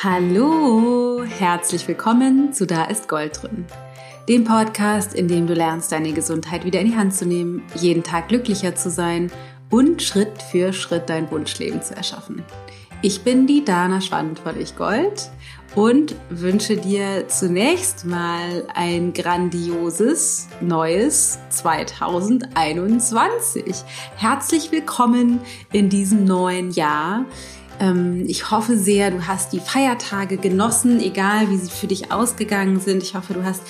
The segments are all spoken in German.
Hallo, herzlich willkommen zu Da ist Gold drin. Dem Podcast, in dem du lernst, deine Gesundheit wieder in die Hand zu nehmen, jeden Tag glücklicher zu sein und Schritt für Schritt dein Wunschleben zu erschaffen. Ich bin die Dana Schwand von Ich Gold und wünsche dir zunächst mal ein grandioses neues 2021. Herzlich willkommen in diesem neuen Jahr. Ähm, ich hoffe sehr, du hast die Feiertage genossen, egal wie sie für dich ausgegangen sind. Ich hoffe, du hast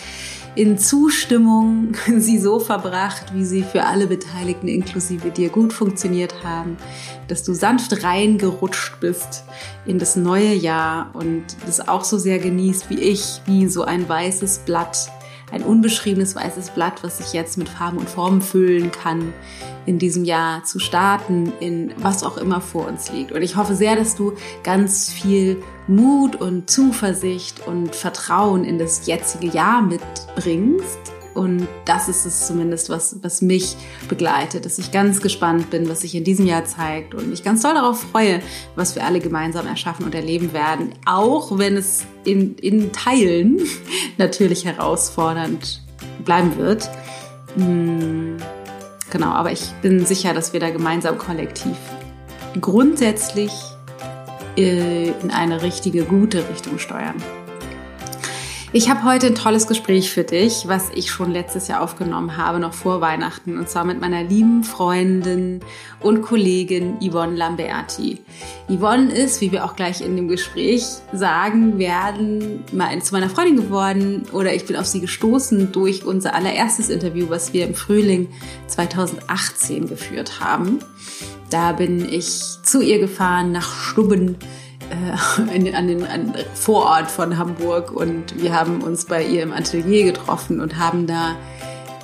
in Zustimmung sie so verbracht, wie sie für alle Beteiligten inklusive dir gut funktioniert haben, dass du sanft reingerutscht bist in das neue Jahr und das auch so sehr genießt wie ich, wie so ein weißes Blatt ein unbeschriebenes weißes Blatt, was ich jetzt mit Farben und Formen füllen kann, in diesem Jahr zu starten, in was auch immer vor uns liegt. Und ich hoffe sehr, dass du ganz viel Mut und Zuversicht und Vertrauen in das jetzige Jahr mitbringst und das ist es zumindest, was, was mich begleitet, dass ich ganz gespannt bin, was sich in diesem Jahr zeigt und mich ganz doll darauf freue, was wir alle gemeinsam erschaffen und erleben werden, auch wenn es in, in Teilen natürlich herausfordernd bleiben wird. Hm, genau, aber ich bin sicher, dass wir da gemeinsam kollektiv grundsätzlich äh, in eine richtige, gute Richtung steuern. Ich habe heute ein tolles Gespräch für dich, was ich schon letztes Jahr aufgenommen habe, noch vor Weihnachten, und zwar mit meiner lieben Freundin und Kollegin Yvonne Lamberti. Yvonne ist, wie wir auch gleich in dem Gespräch sagen werden, mal zu meiner Freundin geworden oder ich bin auf sie gestoßen durch unser allererstes Interview, was wir im Frühling 2018 geführt haben. Da bin ich zu ihr gefahren nach Stubben in, an den an Vorort von Hamburg und wir haben uns bei ihr im Atelier getroffen und haben da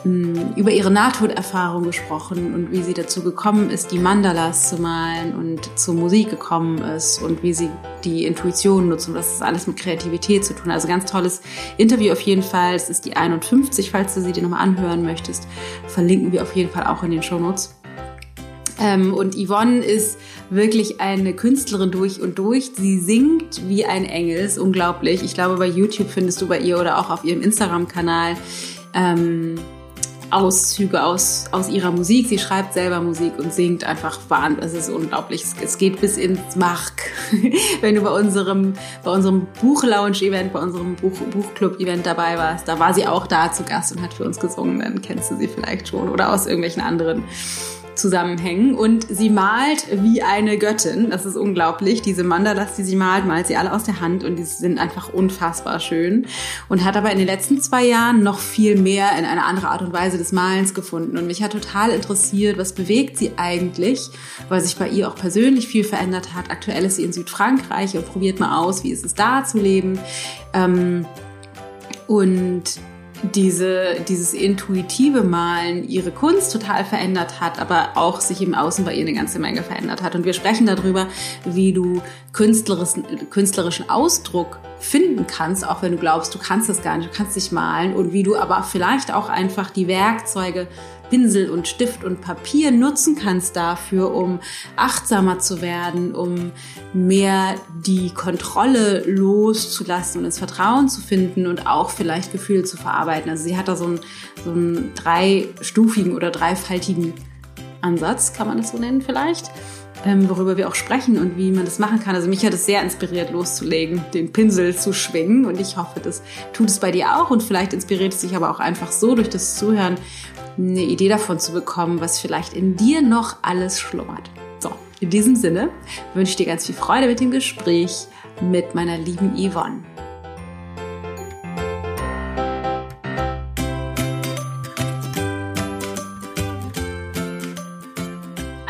hm, über ihre Nahtoderfahrung gesprochen und wie sie dazu gekommen ist, die Mandalas zu malen und zur Musik gekommen ist und wie sie die Intuition nutzt und was das alles mit Kreativität zu tun. Also ganz tolles Interview auf jeden Fall. Es ist die 51, falls du sie dir nochmal anhören möchtest. Verlinken wir auf jeden Fall auch in den Show Notes. Ähm, und Yvonne ist wirklich eine Künstlerin durch und durch. Sie singt wie ein Engel, ist unglaublich. Ich glaube, bei YouTube findest du bei ihr oder auch auf ihrem Instagram-Kanal ähm, Auszüge aus, aus ihrer Musik. Sie schreibt selber Musik und singt einfach wahnsinnig. Es ist unglaublich. Es geht bis ins Mark. Wenn du bei unserem, bei unserem Buchlounge-Event, bei unserem Buch, Buchclub-Event dabei warst, da war sie auch da zu Gast und hat für uns gesungen. Dann kennst du sie vielleicht schon oder aus irgendwelchen anderen zusammenhängen und sie malt wie eine Göttin. Das ist unglaublich. Diese Mandalas, die sie malt, malt sie alle aus der Hand und die sind einfach unfassbar schön und hat aber in den letzten zwei Jahren noch viel mehr in eine andere Art und Weise des Malens gefunden und mich hat total interessiert, was bewegt sie eigentlich, weil sich bei ihr auch persönlich viel verändert hat. Aktuell ist sie in Südfrankreich und probiert mal aus, wie ist es da zu leben. Ähm, und diese, dieses intuitive Malen ihre Kunst total verändert hat, aber auch sich im Außen bei ihr eine ganze Menge verändert hat. Und wir sprechen darüber, wie du künstlerischen, künstlerischen Ausdruck finden kannst, auch wenn du glaubst, du kannst das gar nicht, du kannst nicht malen und wie du aber vielleicht auch einfach die Werkzeuge Pinsel und Stift und Papier nutzen kannst dafür, um achtsamer zu werden, um mehr die Kontrolle loszulassen und ins Vertrauen zu finden und auch vielleicht Gefühle zu verarbeiten. Also sie hat da so einen, so einen dreistufigen oder dreifaltigen Ansatz, kann man das so nennen vielleicht worüber wir auch sprechen und wie man das machen kann. Also mich hat es sehr inspiriert, loszulegen, den Pinsel zu schwingen und ich hoffe, das tut es bei dir auch und vielleicht inspiriert es dich aber auch einfach so durch das Zuhören eine Idee davon zu bekommen, was vielleicht in dir noch alles schlummert. So, in diesem Sinne wünsche ich dir ganz viel Freude mit dem Gespräch mit meiner lieben Yvonne.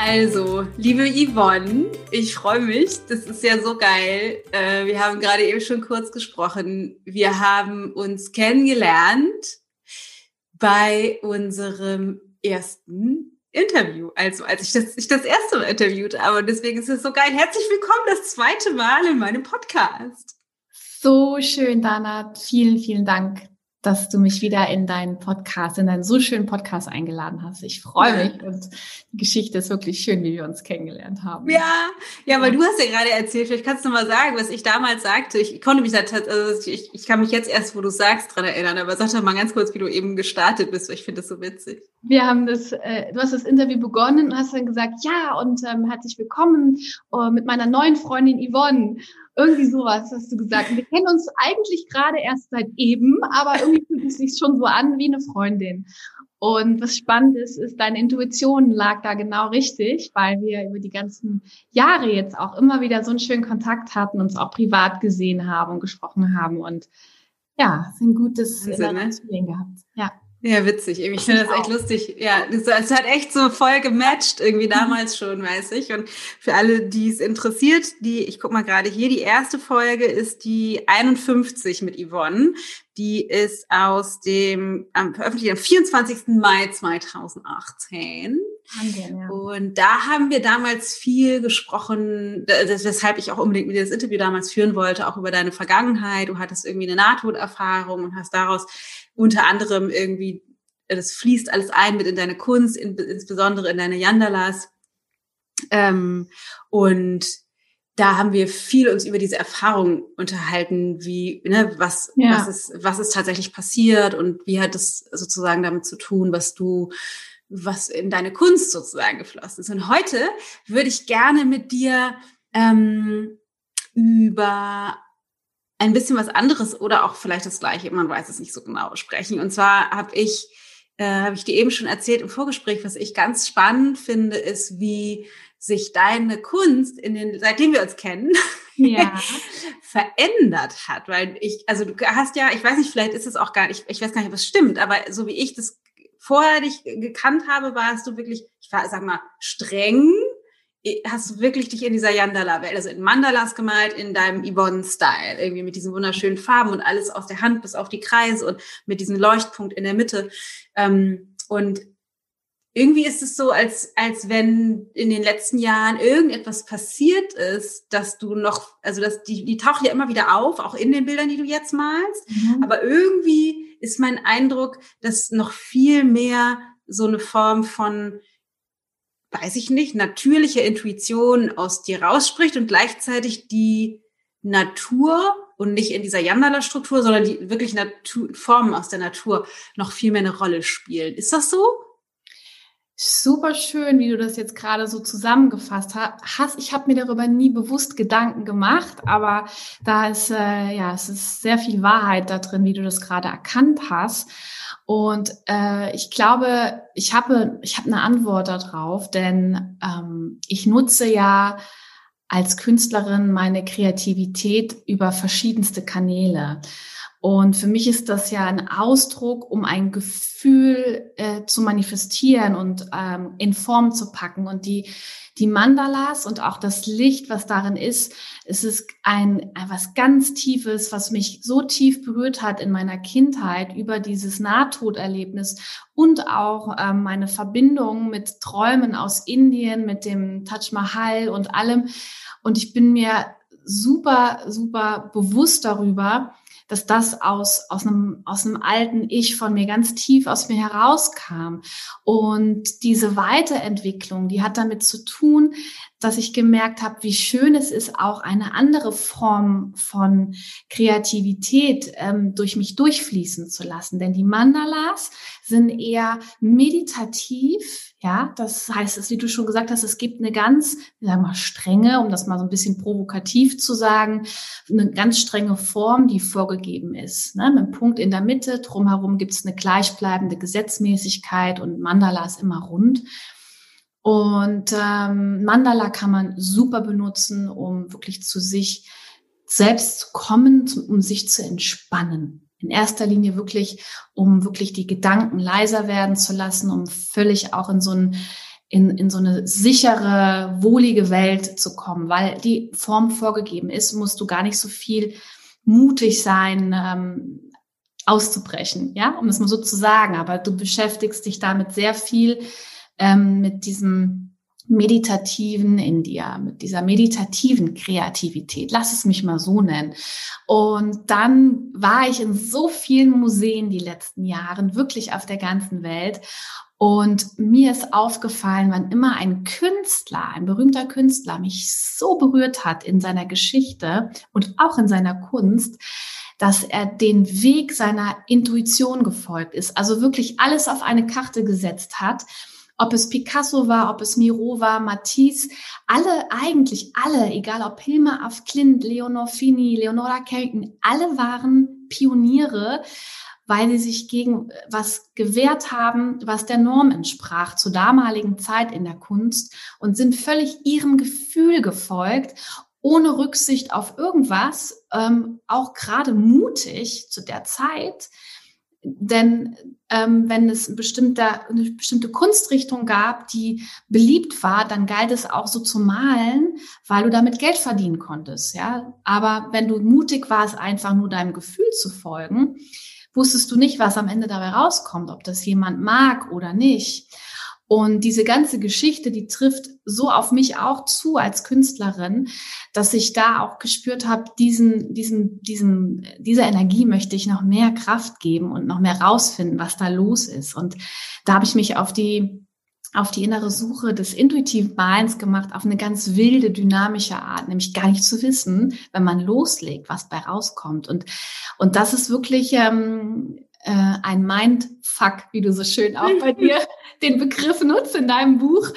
Also, liebe Yvonne, ich freue mich. Das ist ja so geil. Äh, wir haben gerade eben schon kurz gesprochen. Wir haben uns kennengelernt bei unserem ersten Interview. Also, als ich das, ich das erste Mal interviewt habe. Deswegen ist es so geil. Herzlich willkommen das zweite Mal in meinem Podcast. So schön, Dana. Vielen, vielen Dank. Dass du mich wieder in deinen Podcast, in deinen so schönen Podcast eingeladen hast. Ich freue mich und die Geschichte ist wirklich schön, wie wir uns kennengelernt haben. Ja, ja, weil du hast ja gerade erzählt, vielleicht kannst du mal sagen, was ich damals sagte. Ich konnte mich da, also ich, ich kann mich jetzt erst, wo du sagst, dran erinnern, aber sag doch mal ganz kurz, wie du eben gestartet bist, weil ich finde das so witzig. Wir haben das, äh, du hast das Interview begonnen und hast dann gesagt, ja, und ähm, herzlich willkommen äh, mit meiner neuen Freundin Yvonne. Irgendwie sowas hast du gesagt. Wir kennen uns eigentlich gerade erst seit eben, aber irgendwie fühlt es sich schon so an wie eine Freundin. Und was spannend ist, ist, deine Intuition lag da genau richtig, weil wir über die ganzen Jahre jetzt auch immer wieder so einen schönen Kontakt hatten, uns auch privat gesehen haben und gesprochen haben und ja, ein gutes Wahnsinn, ne? gehabt. Ja. Ja, witzig. Ich finde das echt lustig. Ja, es hat echt so voll gematcht irgendwie damals schon, weiß ich. Und für alle, die es interessiert, die, ich guck mal gerade hier, die erste Folge ist die 51 mit Yvonne. Die ist aus dem, ähm, veröffentlicht am 24. Mai 2018. Wahnsinn, ja. Und da haben wir damals viel gesprochen, weshalb ich auch unbedingt mit dir das Interview damals führen wollte, auch über deine Vergangenheit. Du hattest irgendwie eine Nahtoderfahrung und hast daraus unter anderem irgendwie, das fließt alles ein mit in deine Kunst, in, insbesondere in deine Yandalas. Ähm, und da haben wir viel uns über diese Erfahrung unterhalten, wie, ne, was, ja. was ist, was ist tatsächlich passiert und wie hat es sozusagen damit zu tun, was du, was in deine Kunst sozusagen geflossen ist. Und heute würde ich gerne mit dir ähm, über ein bisschen was anderes oder auch vielleicht das gleiche, man weiß es nicht so genau, sprechen. Und zwar habe ich, äh, habe ich dir eben schon erzählt im Vorgespräch, was ich ganz spannend finde, ist, wie sich deine Kunst in den, seitdem wir uns kennen, ja. verändert hat. Weil ich, also du hast ja, ich weiß nicht, vielleicht ist es auch gar nicht, ich weiß gar nicht, ob es stimmt, aber so wie ich das vorher dich gekannt habe, warst du wirklich, ich war, sag mal, streng, hast du wirklich dich in dieser Yandala-Welt, also in Mandalas gemalt, in deinem Yvonne-Style, irgendwie mit diesen wunderschönen Farben und alles aus der Hand bis auf die Kreise und mit diesem Leuchtpunkt in der Mitte. Ähm, und irgendwie ist es so, als, als wenn in den letzten Jahren irgendetwas passiert ist, dass du noch, also dass die, die tauchen ja immer wieder auf, auch in den Bildern, die du jetzt malst. Mhm. Aber irgendwie ist mein Eindruck, dass noch viel mehr so eine Form von weiß ich nicht, natürliche Intuition aus dir rausspricht und gleichzeitig die Natur und nicht in dieser Yandala-Struktur, sondern die wirklich Natur, Formen aus der Natur noch viel mehr eine Rolle spielen. Ist das so? Super schön, wie du das jetzt gerade so zusammengefasst hast. Ich habe mir darüber nie bewusst Gedanken gemacht, aber da ist äh, ja, es ist sehr viel Wahrheit da drin, wie du das gerade erkannt hast. Und äh, ich glaube, ich habe, ich habe eine Antwort darauf, denn ähm, ich nutze ja als Künstlerin meine Kreativität über verschiedenste Kanäle. Und für mich ist das ja ein Ausdruck, um ein Gefühl äh, zu manifestieren und ähm, in Form zu packen. Und die, die Mandalas und auch das Licht, was darin ist, es ist ein, ein was ganz Tiefes, was mich so tief berührt hat in meiner Kindheit über dieses Nahtoderlebnis und auch ähm, meine Verbindung mit Träumen aus Indien, mit dem Taj Mahal und allem. Und ich bin mir super, super bewusst darüber, dass das aus, aus, einem, aus einem alten Ich von mir ganz tief aus mir herauskam. Und diese Weiterentwicklung, die hat damit zu tun, dass ich gemerkt habe, wie schön es ist, auch eine andere Form von Kreativität ähm, durch mich durchfließen zu lassen. Denn die Mandalas sind eher meditativ, ja, das heißt, wie du schon gesagt hast, es gibt eine ganz, sagen wir mal, strenge, um das mal so ein bisschen provokativ zu sagen, eine ganz strenge Form, die vorgegeben ist. Ne? Mit einem Punkt in der Mitte, drumherum gibt es eine gleichbleibende Gesetzmäßigkeit und Mandala ist immer rund. Und ähm, Mandala kann man super benutzen, um wirklich zu sich selbst zu kommen, um sich zu entspannen in erster Linie wirklich, um wirklich die Gedanken leiser werden zu lassen, um völlig auch in so ein in, in so eine sichere, wohlige Welt zu kommen, weil die Form vorgegeben ist, musst du gar nicht so viel mutig sein, ähm, auszubrechen, ja, um es mal so zu sagen. Aber du beschäftigst dich damit sehr viel ähm, mit diesem meditativen in dir, mit dieser meditativen Kreativität. Lass es mich mal so nennen. Und dann war ich in so vielen Museen die letzten Jahre, wirklich auf der ganzen Welt. Und mir ist aufgefallen, wann immer ein Künstler, ein berühmter Künstler mich so berührt hat in seiner Geschichte und auch in seiner Kunst, dass er den Weg seiner Intuition gefolgt ist, also wirklich alles auf eine Karte gesetzt hat ob es Picasso war, ob es Miro war, Matisse, alle, eigentlich alle, egal ob Hilma af Klint, Leonor Fini, Leonora Kelken, alle waren Pioniere, weil sie sich gegen was gewehrt haben, was der Norm entsprach zur damaligen Zeit in der Kunst und sind völlig ihrem Gefühl gefolgt, ohne Rücksicht auf irgendwas, ähm, auch gerade mutig zu der Zeit, denn ähm, wenn es ein bestimmter, eine bestimmte Kunstrichtung gab, die beliebt war, dann galt es auch so zu malen, weil du damit Geld verdienen konntest. Ja? Aber wenn du mutig warst, einfach nur deinem Gefühl zu folgen, wusstest du nicht, was am Ende dabei rauskommt, ob das jemand mag oder nicht. Und diese ganze Geschichte, die trifft so auf mich auch zu als Künstlerin, dass ich da auch gespürt habe, diesen, diesen, diesen, dieser Energie möchte ich noch mehr Kraft geben und noch mehr rausfinden, was da los ist. Und da habe ich mich auf die auf die innere Suche des intuitiven Malens gemacht, auf eine ganz wilde, dynamische Art, nämlich gar nicht zu wissen, wenn man loslegt, was bei rauskommt. Und, und das ist wirklich ähm, äh, ein Mindfuck, wie du so schön auch bei dir den Begriff nutzt in deinem Buch.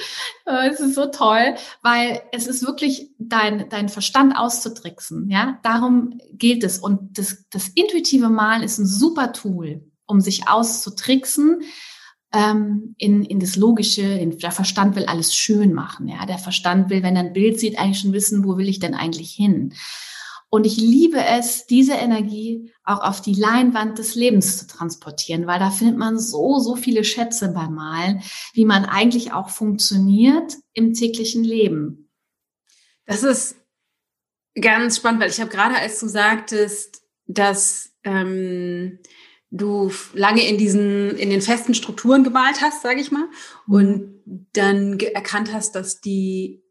Äh, es ist so toll, weil es ist wirklich dein, dein Verstand auszutricksen. Ja, darum gilt es. Und das, das intuitive Malen ist ein super Tool, um sich auszutricksen, ähm, in, in das Logische, in, der Verstand will alles schön machen. Ja, der Verstand will, wenn er ein Bild sieht, eigentlich schon wissen, wo will ich denn eigentlich hin. Und ich liebe es, diese Energie auch auf die Leinwand des Lebens zu transportieren, weil da findet man so, so viele Schätze beim Malen, wie man eigentlich auch funktioniert im täglichen Leben. Das ist ganz spannend, weil ich habe gerade, als du sagtest, dass ähm, du lange in diesen, in den festen Strukturen gemalt hast, sage ich mal, mhm. und dann erkannt hast, dass die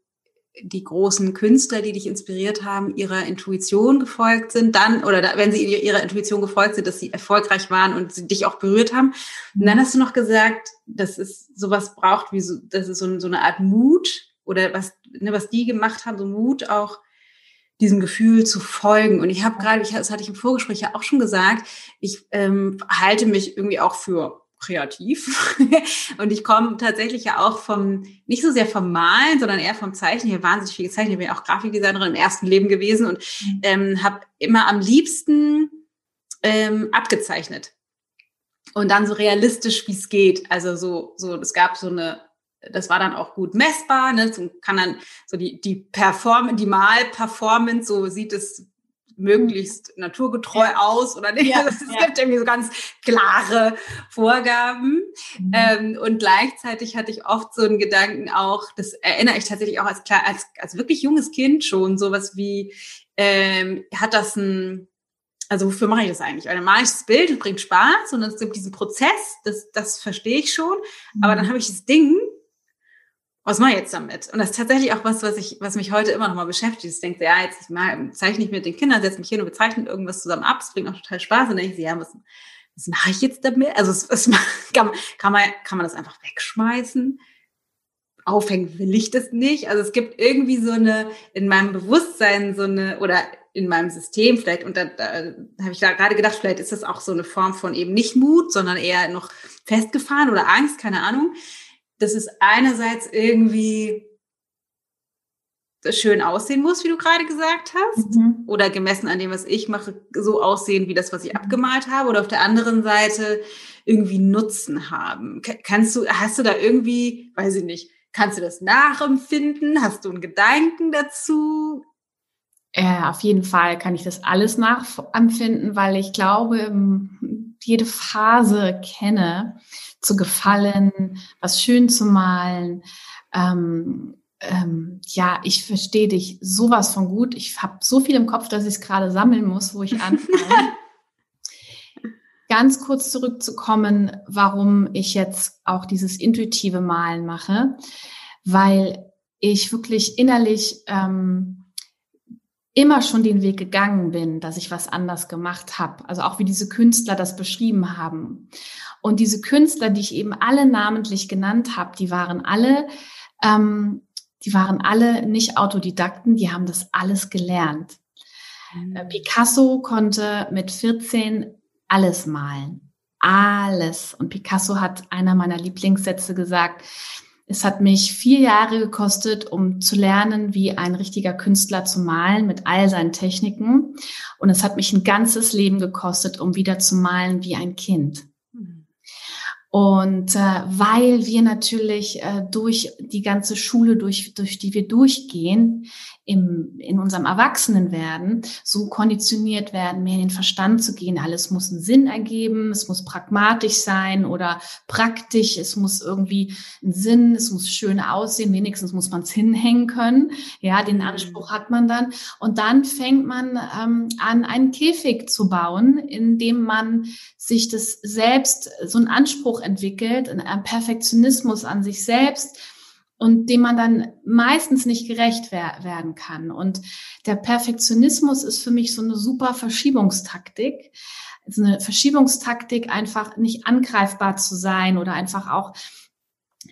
die großen Künstler, die dich inspiriert haben, ihrer Intuition gefolgt sind, dann, oder da, wenn sie ihrer Intuition gefolgt sind, dass sie erfolgreich waren und sie dich auch berührt haben. Und dann hast du noch gesagt, dass es sowas braucht, wie so, dass es so, so eine Art Mut oder was, ne, was die gemacht haben, so Mut auch diesem Gefühl zu folgen. Und ich habe gerade, das hatte ich im Vorgespräch ja auch schon gesagt, ich ähm, halte mich irgendwie auch für kreativ. und ich komme tatsächlich ja auch vom, nicht so sehr vom Malen, sondern eher vom Zeichnen. Ich habe wahnsinnig viel gezeichnet. Ich bin ja auch Grafikdesignerin im ersten Leben gewesen und mhm. ähm, habe immer am liebsten ähm, abgezeichnet. Und dann so realistisch, wie es geht. Also so, so, es gab so eine, das war dann auch gut messbar, ne? So kann dann so die, die Perform, die Mal-Performance, so sieht es möglichst naturgetreu ja. aus oder nicht. Ja, es ja. gibt irgendwie so ganz klare Vorgaben. Mhm. Ähm, und gleichzeitig hatte ich oft so einen Gedanken auch, das erinnere ich tatsächlich auch als, als, als wirklich junges Kind schon, sowas wie, ähm, hat das ein, also wofür mache ich das eigentlich? Ich das Bild, bringt Spaß und es gibt diesen Prozess, das, das verstehe ich schon. Mhm. Aber dann habe ich das Ding was mache ich jetzt damit? Und das ist tatsächlich auch was, was ich, was mich heute immer noch mal beschäftigt. Ich denke, ja, jetzt mal, zeichne ich mit den Kindern, setze mich hin und bezeichne irgendwas zusammen ab. Es bringt auch total Spaß. Und dann denke ich, ja, was, was mache ich jetzt damit? Also, es, es, kann, kann, man, kann man das einfach wegschmeißen? Aufhängen will ich das nicht. Also, es gibt irgendwie so eine, in meinem Bewusstsein so eine, oder in meinem System vielleicht, und da, da habe ich da gerade gedacht, vielleicht ist das auch so eine Form von eben nicht Mut, sondern eher noch festgefahren oder Angst, keine Ahnung dass es einerseits irgendwie schön aussehen muss, wie du gerade gesagt hast, mhm. oder gemessen an dem, was ich mache, so aussehen wie das, was ich mhm. abgemalt habe, oder auf der anderen Seite irgendwie Nutzen haben. Kannst du, hast du da irgendwie, weiß ich nicht, kannst du das nachempfinden? Hast du einen Gedanken dazu? Ja, auf jeden Fall kann ich das alles nachempfinden, weil ich glaube, jede Phase kenne zu gefallen, was schön zu malen. Ähm, ähm, ja, ich verstehe dich sowas von gut. Ich habe so viel im Kopf, dass ich es gerade sammeln muss, wo ich anfange. Ganz kurz zurückzukommen, warum ich jetzt auch dieses intuitive Malen mache, weil ich wirklich innerlich ähm, immer schon den Weg gegangen bin, dass ich was anders gemacht habe. Also auch wie diese Künstler das beschrieben haben. Und diese Künstler, die ich eben alle namentlich genannt habe, die waren alle, ähm, die waren alle nicht Autodidakten, die haben das alles gelernt. Mhm. Äh, Picasso konnte mit 14 alles malen. Alles. Und Picasso hat einer meiner Lieblingssätze gesagt, es hat mich vier Jahre gekostet, um zu lernen, wie ein richtiger Künstler zu malen mit all seinen Techniken. Und es hat mich ein ganzes Leben gekostet, um wieder zu malen wie ein Kind. Und äh, weil wir natürlich äh, durch die ganze Schule, durch, durch die wir durchgehen, im, in unserem Erwachsenenwerden so konditioniert werden, mehr in den Verstand zu gehen. Alles muss einen Sinn ergeben, es muss pragmatisch sein oder praktisch, es muss irgendwie einen Sinn, es muss schön aussehen, wenigstens muss man es hinhängen können. Ja, den mhm. Anspruch hat man dann. Und dann fängt man ähm, an, einen Käfig zu bauen, in dem man sich das selbst so einen Anspruch entwickelt, einen Perfektionismus an sich selbst und dem man dann meistens nicht gerecht wer werden kann. Und der Perfektionismus ist für mich so eine super Verschiebungstaktik. Also eine Verschiebungstaktik, einfach nicht angreifbar zu sein oder einfach auch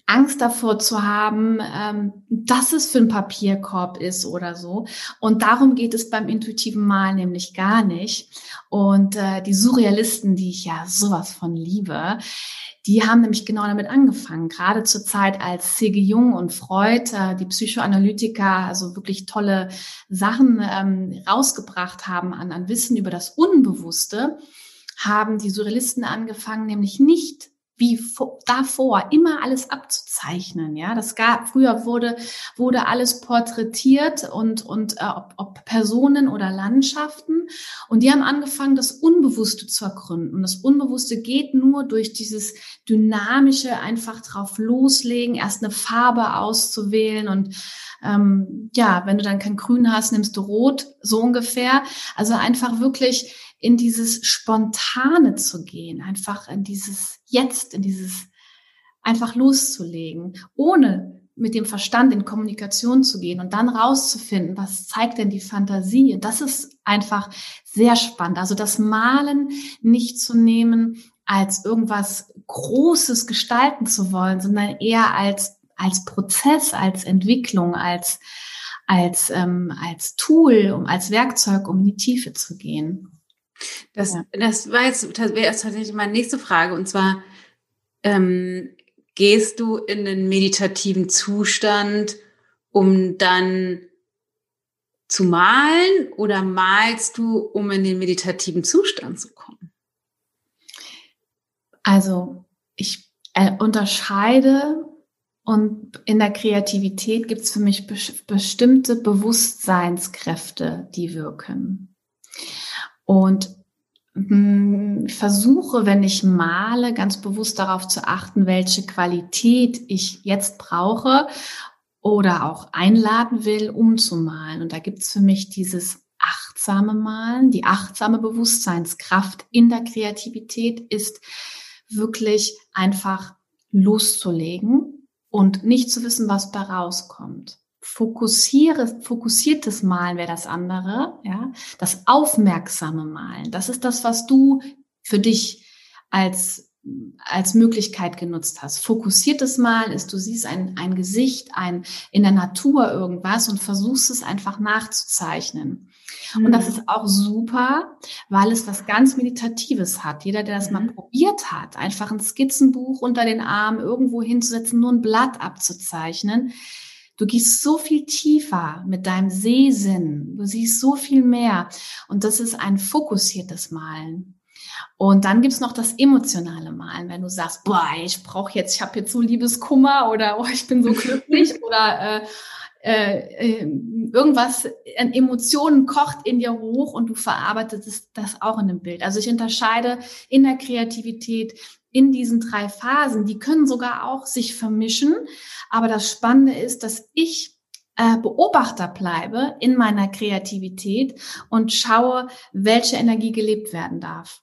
Angst davor zu haben, ähm, dass es für ein Papierkorb ist oder so. Und darum geht es beim intuitiven Mal nämlich gar nicht. Und äh, die Surrealisten, die ich ja sowas von liebe, die haben nämlich genau damit angefangen. Gerade zur Zeit, als C.G. Jung und Freud, äh, die Psychoanalytiker, also wirklich tolle Sachen ähm, rausgebracht haben an, an Wissen über das Unbewusste, haben die Surrealisten angefangen, nämlich nicht wie davor immer alles abzuzeichnen. Ja, das gab früher wurde wurde alles porträtiert und und äh, ob, ob Personen oder Landschaften und die haben angefangen, das Unbewusste zu ergründen. Das Unbewusste geht nur durch dieses dynamische einfach drauf loslegen, erst eine Farbe auszuwählen und ähm, ja, wenn du dann kein Grün hast, nimmst du Rot, so ungefähr. Also einfach wirklich in dieses Spontane zu gehen, einfach in dieses Jetzt, in dieses einfach loszulegen, ohne mit dem Verstand in Kommunikation zu gehen und dann rauszufinden, was zeigt denn die Fantasie? Das ist einfach sehr spannend. Also das Malen nicht zu nehmen als irgendwas Großes gestalten zu wollen, sondern eher als, als Prozess, als Entwicklung, als, als, ähm, als Tool, um als Werkzeug, um in die Tiefe zu gehen. Das, ja. das war jetzt, das wäre jetzt tatsächlich meine nächste Frage. Und zwar, ähm, gehst du in den meditativen Zustand, um dann zu malen oder malst du, um in den meditativen Zustand zu kommen? Also ich äh, unterscheide und in der Kreativität gibt es für mich be bestimmte Bewusstseinskräfte, die wirken. Und hm, versuche, wenn ich male, ganz bewusst darauf zu achten, welche Qualität ich jetzt brauche oder auch einladen will, um zu malen. Und da gibt es für mich dieses achtsame Malen, die achtsame Bewusstseinskraft in der Kreativität ist wirklich einfach loszulegen und nicht zu wissen, was da rauskommt fokussiere, fokussiertes Malen wäre das andere, ja. Das aufmerksame Malen, das ist das, was du für dich als, als Möglichkeit genutzt hast. Fokussiertes Malen ist, du siehst ein, ein Gesicht, ein, in der Natur irgendwas und versuchst es einfach nachzuzeichnen. Und das mhm. ist auch super, weil es was ganz Meditatives hat. Jeder, der das mal mhm. probiert hat, einfach ein Skizzenbuch unter den Arm irgendwo hinzusetzen, nur ein Blatt abzuzeichnen, Du gehst so viel tiefer mit deinem Sehsinn. Du siehst so viel mehr. Und das ist ein fokussiertes Malen. Und dann gibt's noch das emotionale Malen, wenn du sagst, boah, ich brauche jetzt, ich habe jetzt so Liebeskummer oder oh, ich bin so glücklich oder äh, äh, äh, irgendwas an Emotionen kocht in dir hoch und du verarbeitest das auch in einem Bild. Also ich unterscheide in der Kreativität in diesen drei Phasen. Die können sogar auch sich vermischen. Aber das Spannende ist, dass ich äh, Beobachter bleibe in meiner Kreativität und schaue, welche Energie gelebt werden darf.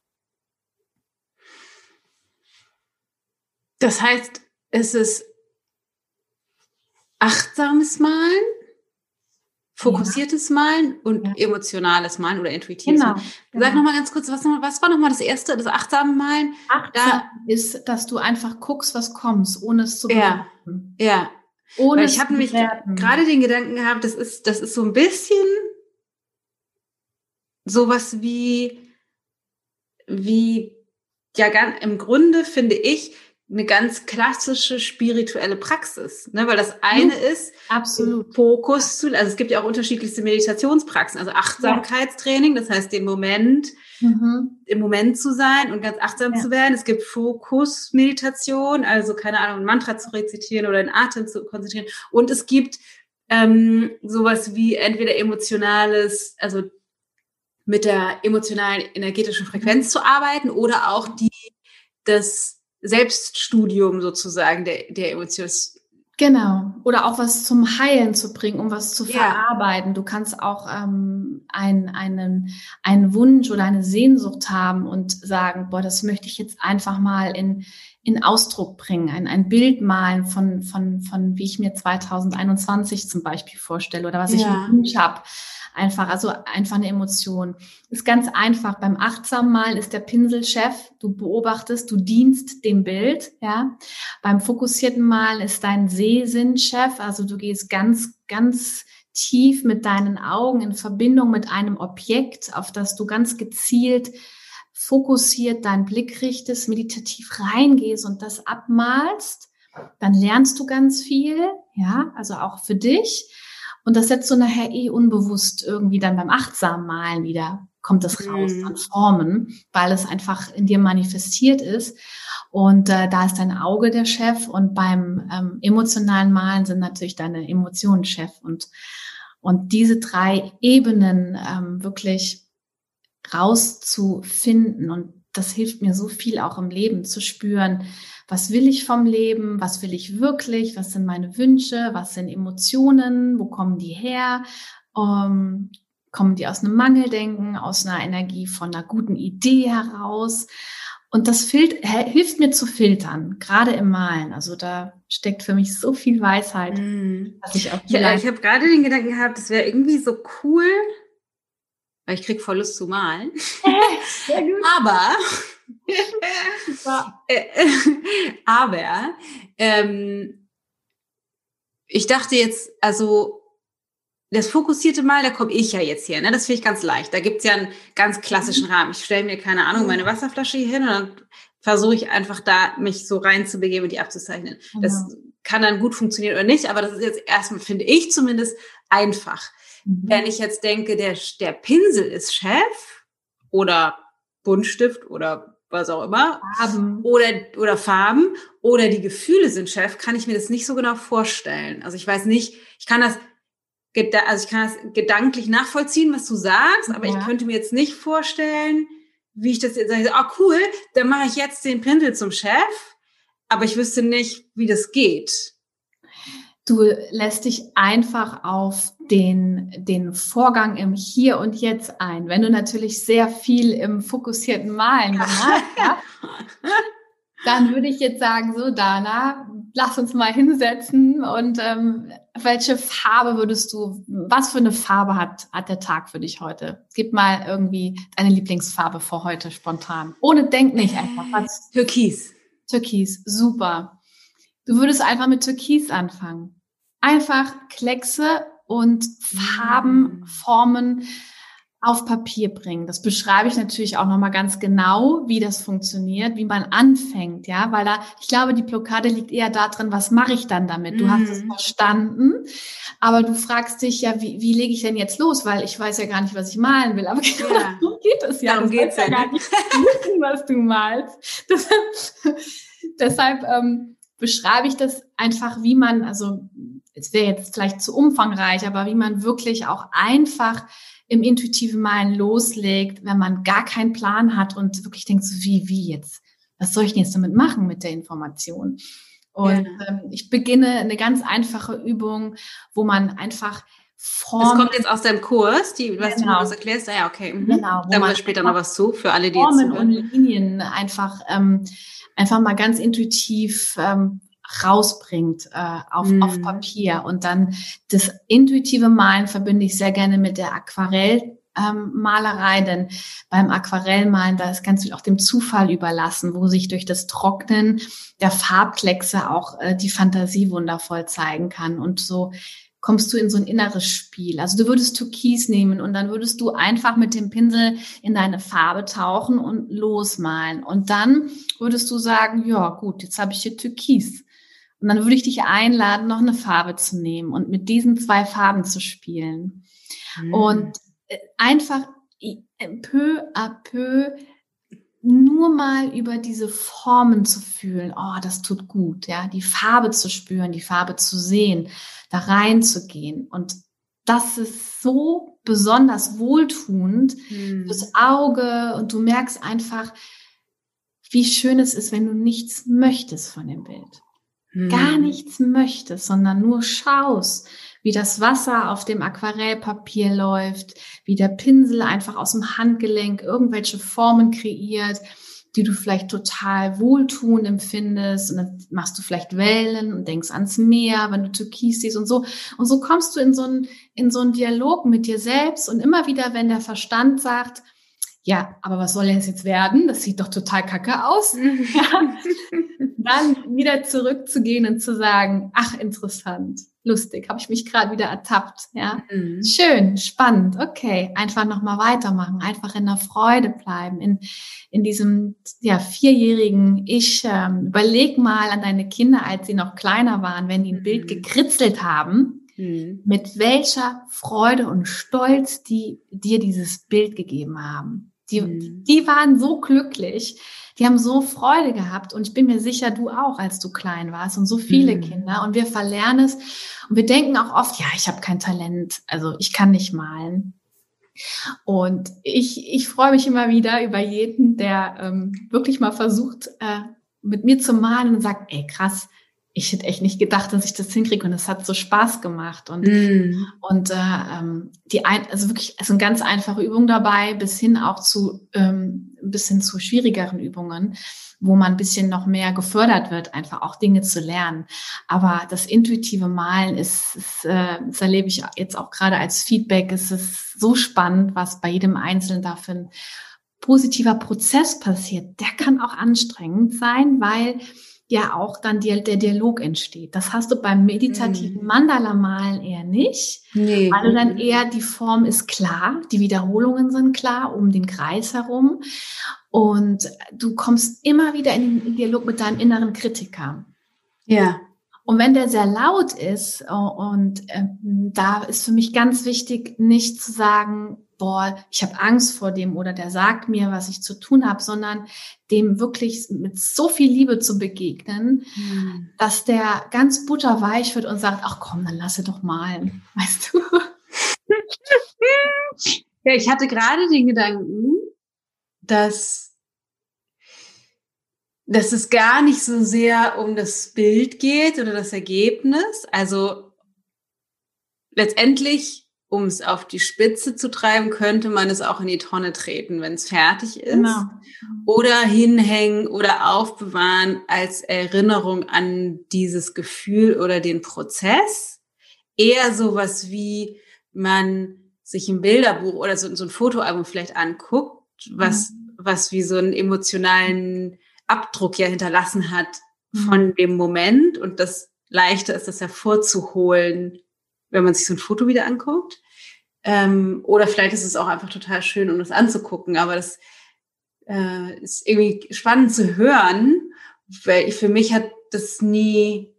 Das heißt, es ist achtsames Malen, fokussiertes ja. Malen und ja. emotionales Malen oder intuitives genau. Malen. Sag genau. nochmal ganz kurz, was, was war nochmal das erste, das achtsame Malen? Achtsam da, ist, dass du einfach guckst, was kommst, ohne es zu bewerten. Ja, ja. Ohne Weil ich habe nämlich gerade den Gedanken gehabt, das ist, das ist so ein bisschen sowas wie, wie, ja, im Grunde finde ich, eine ganz klassische spirituelle Praxis, ne? weil das eine mhm. ist, absolut Fokus zu, also es gibt ja auch unterschiedlichste Meditationspraxen, also Achtsamkeitstraining, das heißt den Moment, mhm. im Moment zu sein und ganz achtsam ja. zu werden. Es gibt Fokusmeditation, also keine Ahnung, ein Mantra zu rezitieren oder den Atem zu konzentrieren. Und es gibt ähm, sowas wie entweder emotionales, also mit der emotionalen energetischen Frequenz zu arbeiten oder auch die das Selbststudium sozusagen der, der Emotionen. Genau. Oder auch was zum Heilen zu bringen, um was zu verarbeiten. Ja. Du kannst auch ähm, ein, einen, einen Wunsch oder eine Sehnsucht haben und sagen, boah, das möchte ich jetzt einfach mal in, in Ausdruck bringen, ein, ein Bild malen von, von, von, wie ich mir 2021 zum Beispiel vorstelle oder was ja. ich mir Wunsch habe einfach, also einfach eine Emotion. Ist ganz einfach. Beim achtsamen Malen ist der Pinselchef. Du beobachtest, du dienst dem Bild, ja. Beim fokussierten Malen ist dein Sehsinnchef. Also du gehst ganz, ganz tief mit deinen Augen in Verbindung mit einem Objekt, auf das du ganz gezielt fokussiert deinen Blick richtest, meditativ reingehst und das abmalst, dann lernst du ganz viel, ja, also auch für dich. Und das setzt du nachher eh unbewusst irgendwie dann beim achtsamen Malen wieder, kommt das raus, mhm. an Formen, weil es einfach in dir manifestiert ist. Und äh, da ist dein Auge der Chef und beim ähm, emotionalen Malen sind natürlich deine Emotionen Chef. Und, und diese drei Ebenen ähm, wirklich rauszufinden und das hilft mir so viel auch im Leben zu spüren, was will ich vom Leben, was will ich wirklich, was sind meine Wünsche, was sind Emotionen, wo kommen die her, ähm, kommen die aus einem Mangeldenken, aus einer Energie von einer guten Idee heraus. Und das hilft mir zu filtern, gerade im Malen. Also da steckt für mich so viel Weisheit, mm. ich auch ja, ich habe gerade den Gedanken gehabt, es wäre irgendwie so cool, weil ich krieg voll Lust zu malen. Sehr gut. Aber aber ähm, ich dachte jetzt, also das fokussierte Mal, da komme ich ja jetzt her. Ne? Das finde ich ganz leicht. Da gibt's ja einen ganz klassischen Rahmen. Ich stelle mir, keine Ahnung, meine Wasserflasche hier hin und dann versuche ich einfach da, mich so reinzubegeben und die abzuzeichnen. Genau. Das kann dann gut funktionieren oder nicht, aber das ist jetzt erstmal, finde ich zumindest, einfach. Mhm. Wenn ich jetzt denke, der, der Pinsel ist Chef oder Buntstift oder was auch immer. Farben. Oder, oder Farben. Oder die Gefühle sind Chef, kann ich mir das nicht so genau vorstellen. Also ich weiß nicht, ich kann das, also ich kann das gedanklich nachvollziehen, was du sagst, aber ja. ich könnte mir jetzt nicht vorstellen, wie ich das jetzt sage, ah cool, dann mache ich jetzt den Pinsel zum Chef, aber ich wüsste nicht, wie das geht. Du lässt dich einfach auf den, den Vorgang im Hier und Jetzt ein. Wenn du natürlich sehr viel im fokussierten Malen gemacht hast, dann würde ich jetzt sagen, so Dana, lass uns mal hinsetzen und ähm, welche Farbe würdest du, was für eine Farbe hat, hat der Tag für dich heute? Gib mal irgendwie deine Lieblingsfarbe für heute spontan. Ohne Denk nicht einfach. Was? Türkis. Türkis, super. Du würdest einfach mit Türkis anfangen. Einfach Kleckse und Farben, mm. Formen auf Papier bringen. Das beschreibe ich natürlich auch nochmal ganz genau, wie das funktioniert, wie man anfängt, ja, weil da, ich glaube, die Blockade liegt eher darin, was mache ich dann damit? Du mm. hast es mm. verstanden, aber du fragst dich ja, wie, wie lege ich denn jetzt los? Weil ich weiß ja gar nicht, was ich malen will, aber genau ja. darum geht es ja. Darum geht es ja gar nicht, wissen, was du malst. Das, deshalb ähm, beschreibe ich das einfach, wie man, also es wäre jetzt vielleicht zu umfangreich, aber wie man wirklich auch einfach im intuitiven Malen loslegt, wenn man gar keinen Plan hat und wirklich denkt, so wie, wie jetzt? Was soll ich denn jetzt damit machen mit der Information? Und ja. ähm, ich beginne eine ganz einfache Übung, wo man einfach Formen. Das kommt jetzt aus deinem Kurs, die, was genau. du uns erklärst. Ah, ja, okay. Mhm. Genau. Da wir später noch was zu, für alle, die Formen jetzt Formen und Linien einfach, ähm, einfach mal ganz intuitiv ähm, rausbringt äh, auf, mhm. auf Papier. Und dann das intuitive Malen verbinde ich sehr gerne mit der Aquarell ähm, Malerei, denn beim Aquarellmalen, da ist ganz viel auch dem Zufall überlassen, wo sich durch das Trocknen der Farbkleckse auch äh, die Fantasie wundervoll zeigen kann. Und so kommst du in so ein inneres Spiel. Also du würdest Türkis nehmen und dann würdest du einfach mit dem Pinsel in deine Farbe tauchen und losmalen. Und dann würdest du sagen, ja gut, jetzt habe ich hier Türkis. Und dann würde ich dich einladen, noch eine Farbe zu nehmen und mit diesen zwei Farben zu spielen. Mhm. Und einfach peu à peu nur mal über diese Formen zu fühlen, oh, das tut gut, ja, die Farbe zu spüren, die Farbe zu sehen, da reinzugehen. Und das ist so besonders wohltuend hm. fürs Auge und du merkst einfach, wie schön es ist, wenn du nichts möchtest von dem Bild. Hm. Gar nichts möchtest, sondern nur schaust, wie das Wasser auf dem Aquarellpapier läuft, wie der Pinsel einfach aus dem Handgelenk irgendwelche Formen kreiert, die du vielleicht total wohltuend empfindest. Und dann machst du vielleicht Wellen und denkst ans Meer, wenn du Türkis siehst und so. Und so kommst du in so einen, in so einen Dialog mit dir selbst. Und immer wieder, wenn der Verstand sagt, ja, aber was soll das jetzt werden? Das sieht doch total kacke aus. Dann wieder zurückzugehen und zu sagen, ach, interessant lustig, habe ich mich gerade wieder ertappt. Ja, mhm. schön, spannend. Okay, einfach noch mal weitermachen, einfach in der Freude bleiben, in in diesem ja vierjährigen Ich. Ähm, überleg mal an deine Kinder, als sie noch kleiner waren, wenn die ein mhm. Bild gekritzelt haben. Mhm. Mit welcher Freude und Stolz die dir dieses Bild gegeben haben. Die, mhm. die waren so glücklich die haben so Freude gehabt und ich bin mir sicher, du auch, als du klein warst und so viele mhm. Kinder und wir verlernen es und wir denken auch oft, ja, ich habe kein Talent, also ich kann nicht malen. Und ich, ich freue mich immer wieder über jeden, der ähm, wirklich mal versucht, äh, mit mir zu malen und sagt, ey, krass, ich hätte echt nicht gedacht, dass ich das hinkriege und es hat so Spaß gemacht und mm. und äh, ähm, die ein, also wirklich es sind ganz einfache Übungen dabei bis hin auch zu ähm, bis hin zu schwierigeren Übungen, wo man ein bisschen noch mehr gefördert wird, einfach auch Dinge zu lernen. Aber das intuitive Malen ist, ist äh, das erlebe ich jetzt auch gerade als Feedback. Es ist so spannend, was bei jedem Einzelnen da für ein positiver Prozess passiert. Der kann auch anstrengend sein, weil ja auch dann die, der Dialog entsteht. Das hast du beim meditativen mhm. Mandala-Malen eher nicht, nee. weil du dann eher die Form ist klar, die Wiederholungen sind klar um den Kreis herum und du kommst immer wieder in den Dialog mit deinem inneren Kritiker. Ja. Und wenn der sehr laut ist äh, und äh, da ist für mich ganz wichtig, nicht zu sagen, boah, ich habe Angst vor dem oder der sagt mir, was ich zu tun habe, sondern dem wirklich mit so viel Liebe zu begegnen, mhm. dass der ganz butterweich wird und sagt, ach komm, dann lasse doch malen, weißt du? ja, ich hatte gerade den Gedanken, dass dass es gar nicht so sehr um das Bild geht oder das Ergebnis. Also letztendlich um es auf die Spitze zu treiben, könnte man es auch in die Tonne treten, wenn es fertig ist. Genau. Oder hinhängen oder aufbewahren als Erinnerung an dieses Gefühl oder den Prozess. Eher sowas wie man sich ein Bilderbuch oder so, so ein Fotoalbum vielleicht anguckt, was, mhm. was wie so einen emotionalen Abdruck ja hinterlassen hat mhm. von dem Moment und das leichter ist, das hervorzuholen, wenn man sich so ein Foto wieder anguckt. Ähm, oder vielleicht ist es auch einfach total schön, um das anzugucken. Aber das äh, ist irgendwie spannend zu hören, weil für mich hat das nie,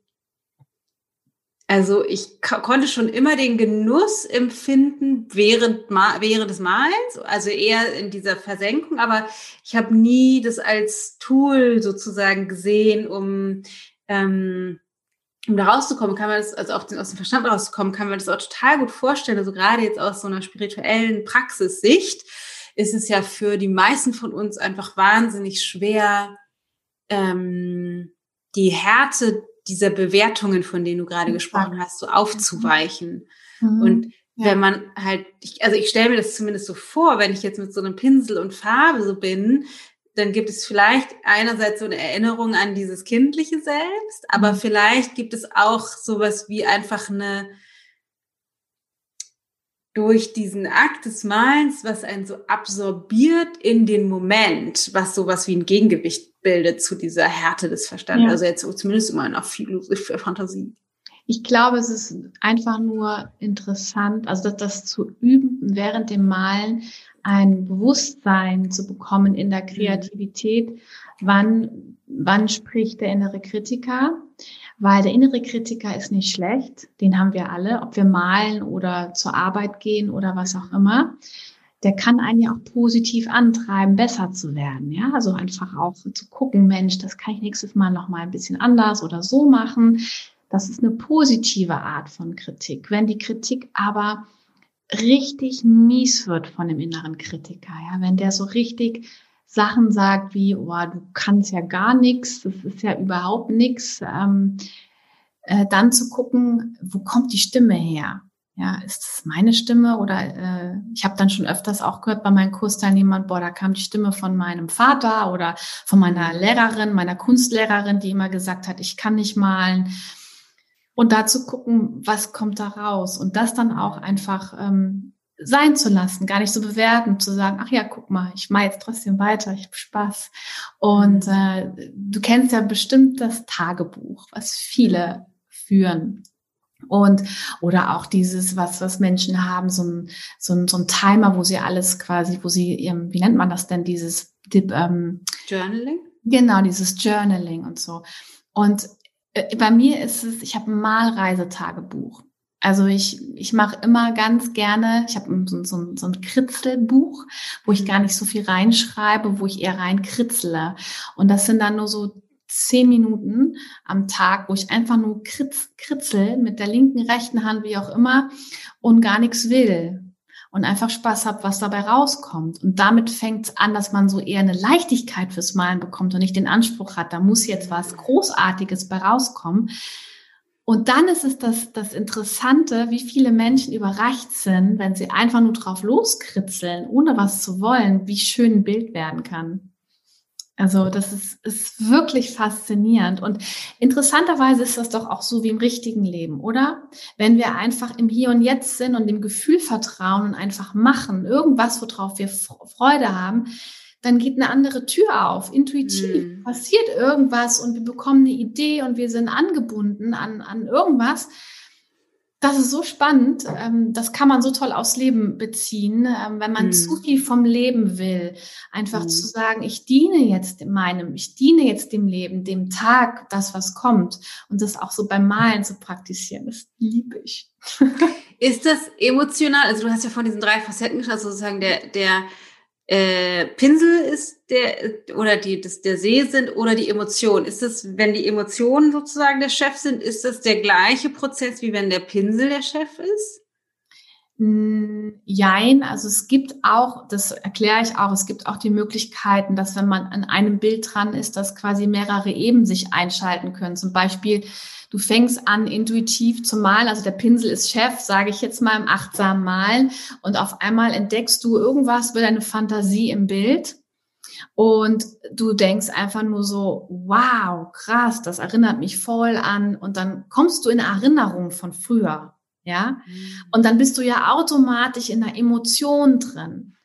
also ich konnte schon immer den Genuss empfinden während, während des Malens, also eher in dieser Versenkung, aber ich habe nie das als Tool sozusagen gesehen, um ähm, um da rauszukommen, kann man das, also auf den, aus dem Verstand rauszukommen, kann man das auch total gut vorstellen. Also gerade jetzt aus so einer spirituellen Praxissicht ist es ja für die meisten von uns einfach wahnsinnig schwer, ähm, die Härte dieser Bewertungen, von denen du gerade gesprochen hast, so aufzuweichen. Mhm. Und ja. wenn man halt, ich, also ich stelle mir das zumindest so vor, wenn ich jetzt mit so einem Pinsel und Farbe so bin, dann gibt es vielleicht einerseits so eine Erinnerung an dieses kindliche Selbst, aber mhm. vielleicht gibt es auch sowas wie einfach eine durch diesen Akt des Malens, was einen so absorbiert in den Moment, was sowas wie ein Gegengewicht bildet zu dieser Härte des Verstandes. Ja. Also jetzt zumindest immer noch viel für Fantasie. Ich glaube, es ist einfach nur interessant, also das, das zu üben während dem Malen, ein Bewusstsein zu bekommen in der mhm. Kreativität, wann, wann spricht der innere Kritiker, weil der innere Kritiker ist nicht schlecht, den haben wir alle, ob wir malen oder zur Arbeit gehen oder was auch immer. Der kann einen ja auch positiv antreiben, besser zu werden. Ja, also einfach auch zu gucken, Mensch, das kann ich nächstes Mal noch mal ein bisschen anders oder so machen. Das ist eine positive Art von Kritik. Wenn die Kritik aber richtig mies wird von dem inneren Kritiker, ja, wenn der so richtig Sachen sagt wie, oh, du kannst ja gar nichts, das ist ja überhaupt nichts, ähm, äh, dann zu gucken, wo kommt die Stimme her? Ja, ist das meine Stimme oder äh, ich habe dann schon öfters auch gehört bei meinen Kursteilnehmern, boah, da kam die Stimme von meinem Vater oder von meiner Lehrerin, meiner Kunstlehrerin, die immer gesagt hat, ich kann nicht malen und da zu gucken, was kommt da raus und das dann auch einfach ähm, sein zu lassen, gar nicht so bewerten, zu sagen, ach ja, guck mal, ich mache jetzt trotzdem weiter, ich habe Spaß. Und äh, du kennst ja bestimmt das Tagebuch, was viele führen. Und oder auch dieses, was was Menschen haben, so ein, so ein, so ein Timer, wo sie alles quasi, wo sie ihrem, wie nennt man das denn, dieses Dip, ähm, Journaling? Genau, dieses Journaling und so. Und bei mir ist es, ich habe ein Malreisetagebuch. Also ich, ich mache immer ganz gerne, ich habe so, so, so ein Kritzelbuch, wo ich gar nicht so viel reinschreibe, wo ich eher reinkritzle. Und das sind dann nur so zehn Minuten am Tag, wo ich einfach nur kritz, kritzel mit der linken, rechten Hand, wie auch immer, und gar nichts will und einfach Spaß habe, was dabei rauskommt. Und damit fängt es an, dass man so eher eine Leichtigkeit fürs Malen bekommt und nicht den Anspruch hat, da muss jetzt was Großartiges bei rauskommen. Und dann ist es das, das Interessante, wie viele Menschen überrascht sind, wenn sie einfach nur drauf loskritzeln, ohne was zu wollen, wie schön ein Bild werden kann. Also das ist, ist wirklich faszinierend. Und interessanterweise ist das doch auch so wie im richtigen Leben, oder? Wenn wir einfach im Hier und Jetzt sind und dem Gefühl vertrauen und einfach machen, irgendwas, worauf wir Freude haben, dann geht eine andere Tür auf. Intuitiv mhm. passiert irgendwas und wir bekommen eine Idee und wir sind angebunden an, an irgendwas das ist so spannend. Ähm, das kann man so toll aufs Leben beziehen, ähm, wenn man mhm. zu viel vom Leben will. Einfach mhm. zu sagen, ich diene jetzt meinem, ich diene jetzt dem Leben, dem Tag, das, was kommt. Und das auch so beim Malen zu praktizieren, das liebe ich. ist das emotional? Also du hast ja von diesen drei Facetten gesprochen, also sozusagen der, der äh, Pinsel ist der oder die das der See sind oder die Emotionen. Ist das, wenn die Emotionen sozusagen der Chef sind, ist das der gleiche Prozess wie wenn der Pinsel der Chef ist? Hm, jein, also es gibt auch, das erkläre ich auch, es gibt auch die Möglichkeiten, dass wenn man an einem Bild dran ist, dass quasi mehrere Ebenen sich einschalten können. Zum Beispiel Du fängst an, intuitiv zu malen. Also der Pinsel ist Chef, sage ich jetzt mal im achtsamen Malen. Und auf einmal entdeckst du irgendwas über deine Fantasie im Bild. Und du denkst einfach nur so, wow, krass, das erinnert mich voll an. Und dann kommst du in Erinnerung von früher. Ja. Mhm. Und dann bist du ja automatisch in einer Emotion drin.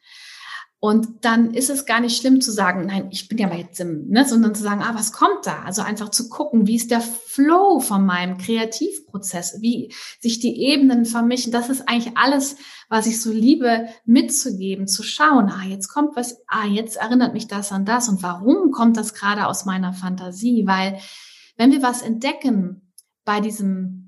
Und dann ist es gar nicht schlimm zu sagen, nein, ich bin ja mal jetzt im, ne, sondern zu sagen, ah, was kommt da? Also einfach zu gucken, wie ist der Flow von meinem Kreativprozess, wie sich die Ebenen vermischen. Das ist eigentlich alles, was ich so liebe, mitzugeben, zu schauen, ah, jetzt kommt was, ah, jetzt erinnert mich das an das und warum kommt das gerade aus meiner Fantasie? Weil wenn wir was entdecken bei diesem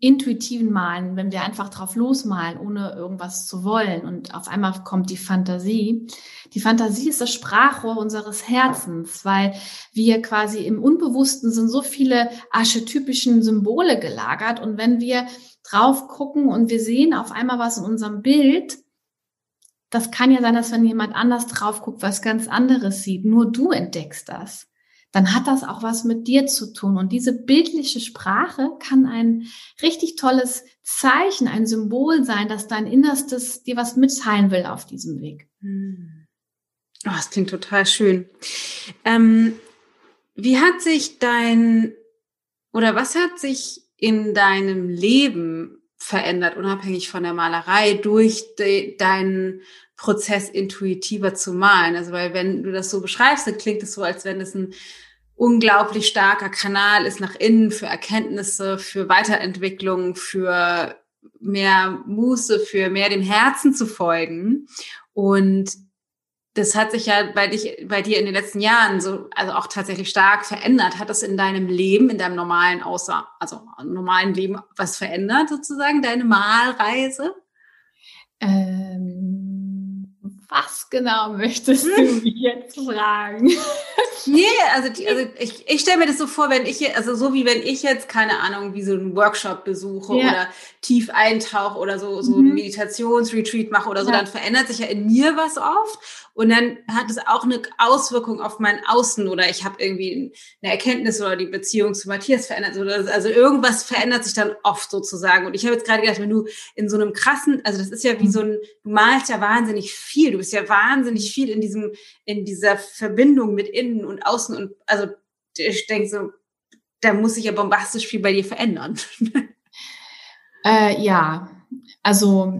intuitiven Malen, wenn wir einfach drauf losmalen, ohne irgendwas zu wollen und auf einmal kommt die Fantasie. Die Fantasie ist das Sprachrohr unseres Herzens, weil wir quasi im Unbewussten sind so viele archetypischen Symbole gelagert und wenn wir drauf gucken und wir sehen auf einmal was in unserem Bild, das kann ja sein, dass wenn jemand anders drauf guckt, was ganz anderes sieht. Nur du entdeckst das dann hat das auch was mit dir zu tun. Und diese bildliche Sprache kann ein richtig tolles Zeichen, ein Symbol sein, dass dein Innerstes dir was mitteilen will auf diesem Weg. Hm. Oh, das klingt total schön. Ähm, wie hat sich dein oder was hat sich in deinem Leben verändert, unabhängig von der Malerei, durch de, deinen Prozess intuitiver zu malen? Also, weil wenn du das so beschreibst, dann klingt es so, als wenn es ein unglaublich starker Kanal ist nach innen für Erkenntnisse, für Weiterentwicklung, für mehr Muße, für mehr dem Herzen zu folgen. Und das hat sich ja bei, dich, bei dir in den letzten Jahren so, also auch tatsächlich stark verändert. Hat das in deinem Leben, in deinem normalen, außer, also normalen Leben was verändert sozusagen, deine Malreise? Ähm, was genau möchtest du jetzt fragen? Nee, also, die, also ich, ich stelle mir das so vor, wenn ich, also so wie wenn ich jetzt, keine Ahnung, wie so einen Workshop besuche ja. oder tief eintauche oder so, so mhm. ein Meditationsretreat mache oder so, ja. dann verändert sich ja in mir was oft und dann hat es auch eine Auswirkung auf mein Außen oder ich habe irgendwie eine Erkenntnis oder die Beziehung zu Matthias verändert. Oder, also irgendwas verändert sich dann oft sozusagen. Und ich habe jetzt gerade gedacht, wenn du in so einem krassen, also das ist ja wie so ein, du malst ja wahnsinnig viel, du bist ja wahnsinnig viel in diesem, in dieser Verbindung mit innen und außen und also ich denke so, da muss sich ja bombastisch viel bei dir verändern. Äh, ja, also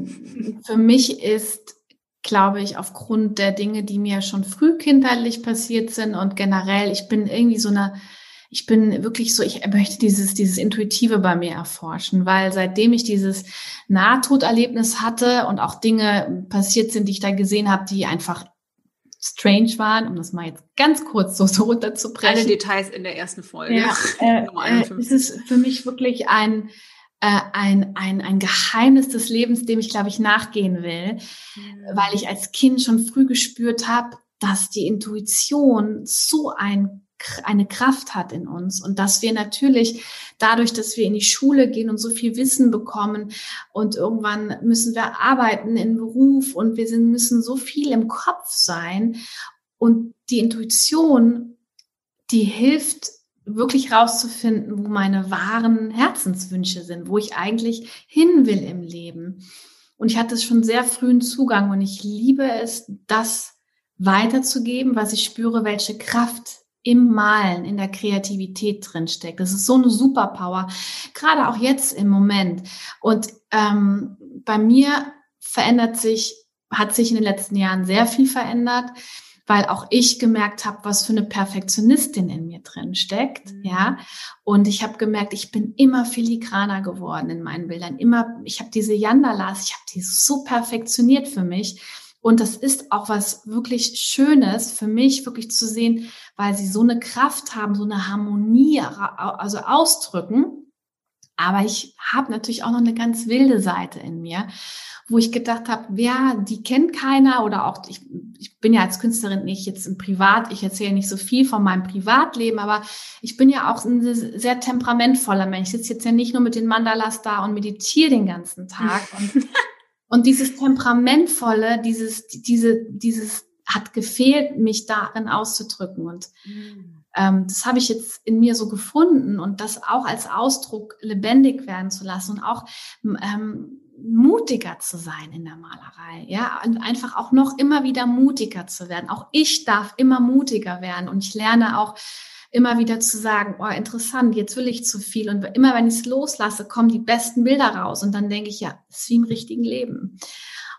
für mich ist glaube ich, aufgrund der Dinge, die mir schon frühkindlich passiert sind und generell, ich bin irgendwie so eine, ich bin wirklich so, ich möchte dieses, dieses Intuitive bei mir erforschen, weil seitdem ich dieses Nahtoderlebnis hatte und auch Dinge passiert sind, die ich da gesehen habe, die einfach strange waren, um das mal jetzt ganz kurz so, so runterzubrechen. Alle Details in der ersten Folge. Ja, äh, äh, es ist für mich wirklich ein, äh, ein, ein, ein Geheimnis des Lebens, dem ich, glaube ich, nachgehen will, mhm. weil ich als Kind schon früh gespürt habe, dass die Intuition so ein eine Kraft hat in uns und dass wir natürlich dadurch, dass wir in die Schule gehen und so viel Wissen bekommen und irgendwann müssen wir arbeiten in Beruf und wir sind, müssen so viel im Kopf sein und die Intuition, die hilft wirklich rauszufinden, wo meine wahren Herzenswünsche sind, wo ich eigentlich hin will im Leben. Und ich hatte schon sehr frühen Zugang und ich liebe es, das weiterzugeben, was ich spüre, welche Kraft im Malen, in der Kreativität drin steckt. Das ist so eine Superpower, gerade auch jetzt im Moment. Und ähm, bei mir verändert sich, hat sich in den letzten Jahren sehr viel verändert weil auch ich gemerkt habe, was für eine Perfektionistin in mir drin steckt, mhm. ja. Und ich habe gemerkt, ich bin immer filigraner geworden in meinen Bildern. Immer, ich habe diese Yandalas, ich habe die so perfektioniert für mich. Und das ist auch was wirklich Schönes für mich, wirklich zu sehen, weil sie so eine Kraft haben, so eine Harmonie, also ausdrücken. Aber ich habe natürlich auch noch eine ganz wilde Seite in mir wo ich gedacht habe, ja, die kennt keiner oder auch, ich, ich bin ja als Künstlerin nicht jetzt im Privat, ich erzähle nicht so viel von meinem Privatleben, aber ich bin ja auch ein sehr temperamentvoller Mensch. Ich sitze jetzt ja nicht nur mit den Mandalas da und meditiere den ganzen Tag. Und, und dieses Temperamentvolle, dieses, diese, dieses hat gefehlt, mich darin auszudrücken. Und mhm. Ähm, das habe ich jetzt in mir so gefunden und das auch als Ausdruck lebendig werden zu lassen und auch ähm, mutiger zu sein in der Malerei, ja, und einfach auch noch immer wieder mutiger zu werden. Auch ich darf immer mutiger werden und ich lerne auch immer wieder zu sagen, oh, interessant, jetzt will ich zu viel. Und immer wenn ich es loslasse, kommen die besten Bilder raus. Und dann denke ich, ja, es ist wie im richtigen Leben.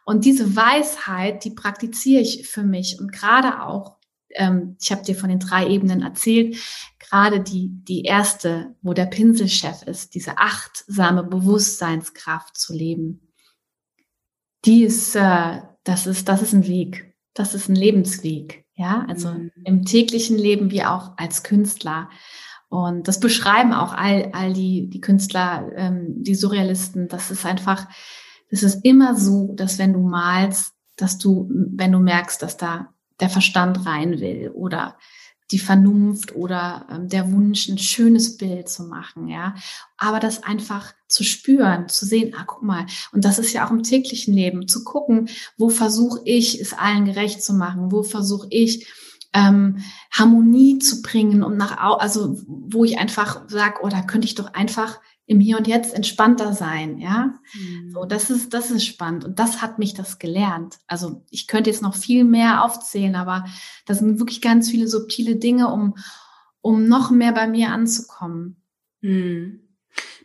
Und diese Weisheit, die praktiziere ich für mich und gerade auch ähm, ich habe dir von den drei Ebenen erzählt, gerade die, die erste, wo der Pinselchef ist, diese achtsame Bewusstseinskraft zu leben, die ist, äh, das ist, das ist ein Weg. Das ist ein Lebensweg. Ja, also mhm. im täglichen Leben wie auch als Künstler. Und das beschreiben auch all, all die, die Künstler, ähm, die Surrealisten. Das ist einfach, das ist immer so, dass wenn du malst, dass du, wenn du merkst, dass da der Verstand rein will oder die Vernunft oder ähm, der Wunsch, ein schönes Bild zu machen, ja. Aber das einfach zu spüren, zu sehen, ah, guck mal, und das ist ja auch im täglichen Leben, zu gucken, wo versuche ich, es allen gerecht zu machen, wo versuche ich, ähm, Harmonie zu bringen und nach, also wo ich einfach sage, oh, könnte ich doch einfach im Hier und Jetzt entspannter sein, ja. Mhm. So, das ist, das ist spannend. Und das hat mich das gelernt. Also ich könnte jetzt noch viel mehr aufzählen, aber das sind wirklich ganz viele subtile Dinge, um, um noch mehr bei mir anzukommen. Mhm.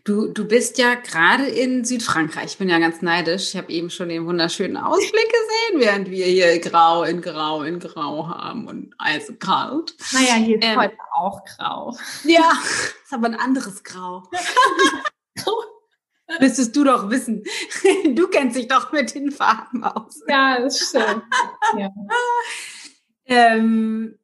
Du, du bist ja gerade in Südfrankreich. Ich bin ja ganz neidisch. Ich habe eben schon den wunderschönen Ausblick gesehen, während wir hier grau in grau in grau haben und eisekalt. Naja, hier ist ähm, heute auch grau. Ja, ist aber ein anderes Grau. Müsstest du doch wissen. Du kennst dich doch mit den Farben aus. Ja, das stimmt. Ja. ähm,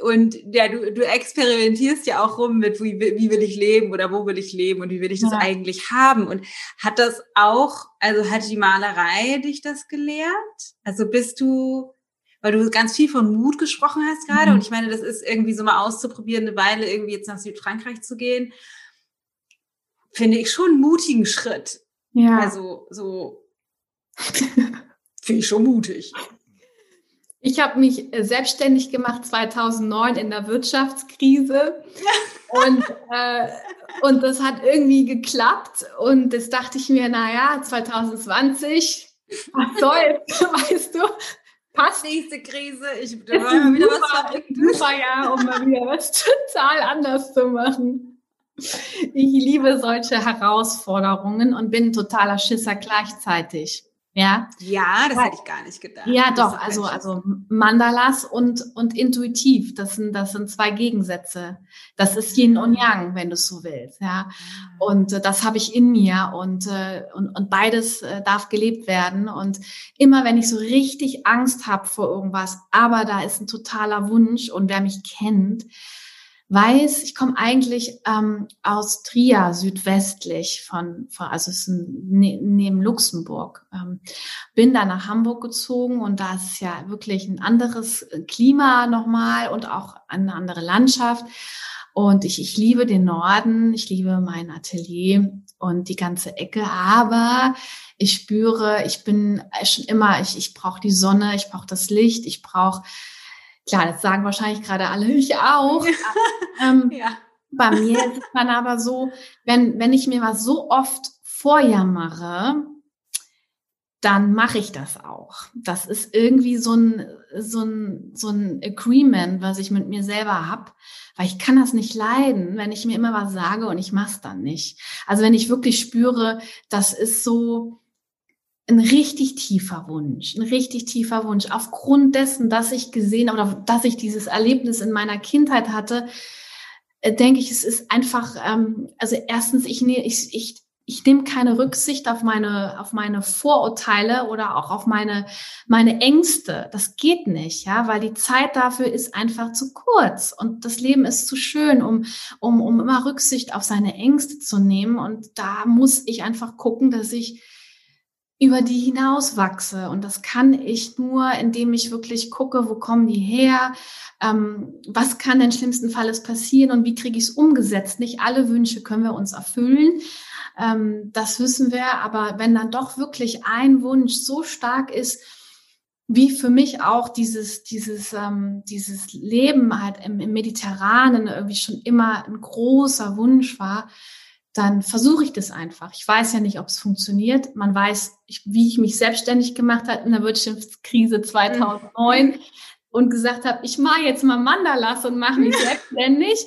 und ja, du, du experimentierst ja auch rum mit, wie, wie will ich leben oder wo will ich leben und wie will ich das ja. eigentlich haben. Und hat das auch, also hat die Malerei dich das gelehrt? Also bist du, weil du ganz viel von Mut gesprochen hast gerade mhm. und ich meine, das ist irgendwie so mal auszuprobieren, eine Weile irgendwie jetzt nach Südfrankreich zu gehen, finde ich schon einen mutigen Schritt. Ja. Also so finde ich schon mutig. Ich habe mich äh, selbstständig gemacht 2009 in der Wirtschaftskrise und, äh, und das hat irgendwie geklappt und das dachte ich mir, naja, 2020, was soll's, weißt du, passt. Nächste Krise, ich mal wieder super, was. Super Jahr, um mal wieder was total anders zu machen. Ich liebe solche Herausforderungen und bin totaler Schisser gleichzeitig. Ja, ja das hätte ich gar nicht gedacht. Ja, doch, also, also Mandalas und, und intuitiv, das sind, das sind zwei Gegensätze. Das ist Yin und Yang, wenn du es so willst, ja. Ah. Und äh, das habe ich in mir und, äh, und, und beides äh, darf gelebt werden. Und immer wenn ich so richtig Angst habe vor irgendwas, aber da ist ein totaler Wunsch und wer mich kennt, weiß, ich komme eigentlich ähm, aus Trier, südwestlich von, von also es ist ein, ne, neben Luxemburg. Ähm, bin da nach Hamburg gezogen und da ist ja wirklich ein anderes Klima nochmal und auch eine andere Landschaft. Und ich, ich liebe den Norden, ich liebe mein Atelier und die ganze Ecke, aber ich spüre, ich bin schon immer, ich, ich brauche die Sonne, ich brauche das Licht, ich brauche Klar, das sagen wahrscheinlich gerade alle, ich auch. ähm, ja. Bei mir ist es dann aber so, wenn, wenn ich mir was so oft vorjammere, dann mache ich das auch. Das ist irgendwie so ein, so ein, so ein Agreement, was ich mit mir selber habe, weil ich kann das nicht leiden, wenn ich mir immer was sage und ich mache es dann nicht. Also wenn ich wirklich spüre, das ist so, ein richtig tiefer Wunsch, ein richtig tiefer Wunsch. Aufgrund dessen, dass ich gesehen oder dass ich dieses Erlebnis in meiner Kindheit hatte, äh, denke ich, es ist einfach, ähm, also erstens, ich, ne, ich, ich, ich nehme keine Rücksicht auf meine, auf meine Vorurteile oder auch auf meine, meine Ängste. Das geht nicht, ja, weil die Zeit dafür ist einfach zu kurz und das Leben ist zu schön, um, um, um immer Rücksicht auf seine Ängste zu nehmen. Und da muss ich einfach gucken, dass ich über die hinaus wachse. Und das kann ich nur, indem ich wirklich gucke, wo kommen die her, ähm, was kann denn schlimmsten Falles passieren und wie kriege ich es umgesetzt. Nicht alle Wünsche können wir uns erfüllen. Ähm, das wissen wir. Aber wenn dann doch wirklich ein Wunsch so stark ist, wie für mich auch dieses, dieses, ähm, dieses Leben halt im, im Mediterranen irgendwie schon immer ein großer Wunsch war, dann versuche ich das einfach. Ich weiß ja nicht, ob es funktioniert. Man weiß, ich, wie ich mich selbstständig gemacht habe in der Wirtschaftskrise 2009 mhm. und gesagt habe, ich mache jetzt mal Mandalas und mache mich selbstständig.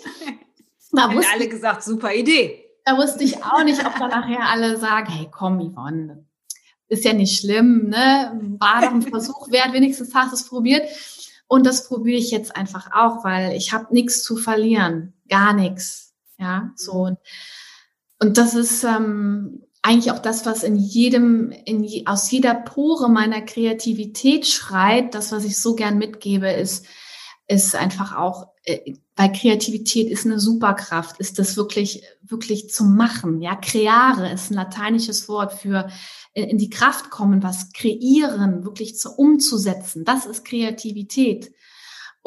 Da haben alle gesagt, super Idee. Da wusste ich auch nicht, ob da nachher alle sagen, hey, komm, Yvonne, ist ja nicht schlimm, ne? War doch ein Versuch wert, wenigstens hast du es probiert. Und das probiere ich jetzt einfach auch, weil ich habe nichts zu verlieren, gar nichts. Ja, so. Und und das ist ähm, eigentlich auch das, was in jedem, in je, aus jeder Pore meiner Kreativität schreit. Das, was ich so gern mitgebe, ist, ist einfach auch, äh, weil Kreativität ist eine Superkraft, ist das wirklich, wirklich zu machen. Ja, creare ist ein lateinisches Wort für in, in die Kraft kommen, was kreieren, wirklich zu umzusetzen. Das ist Kreativität.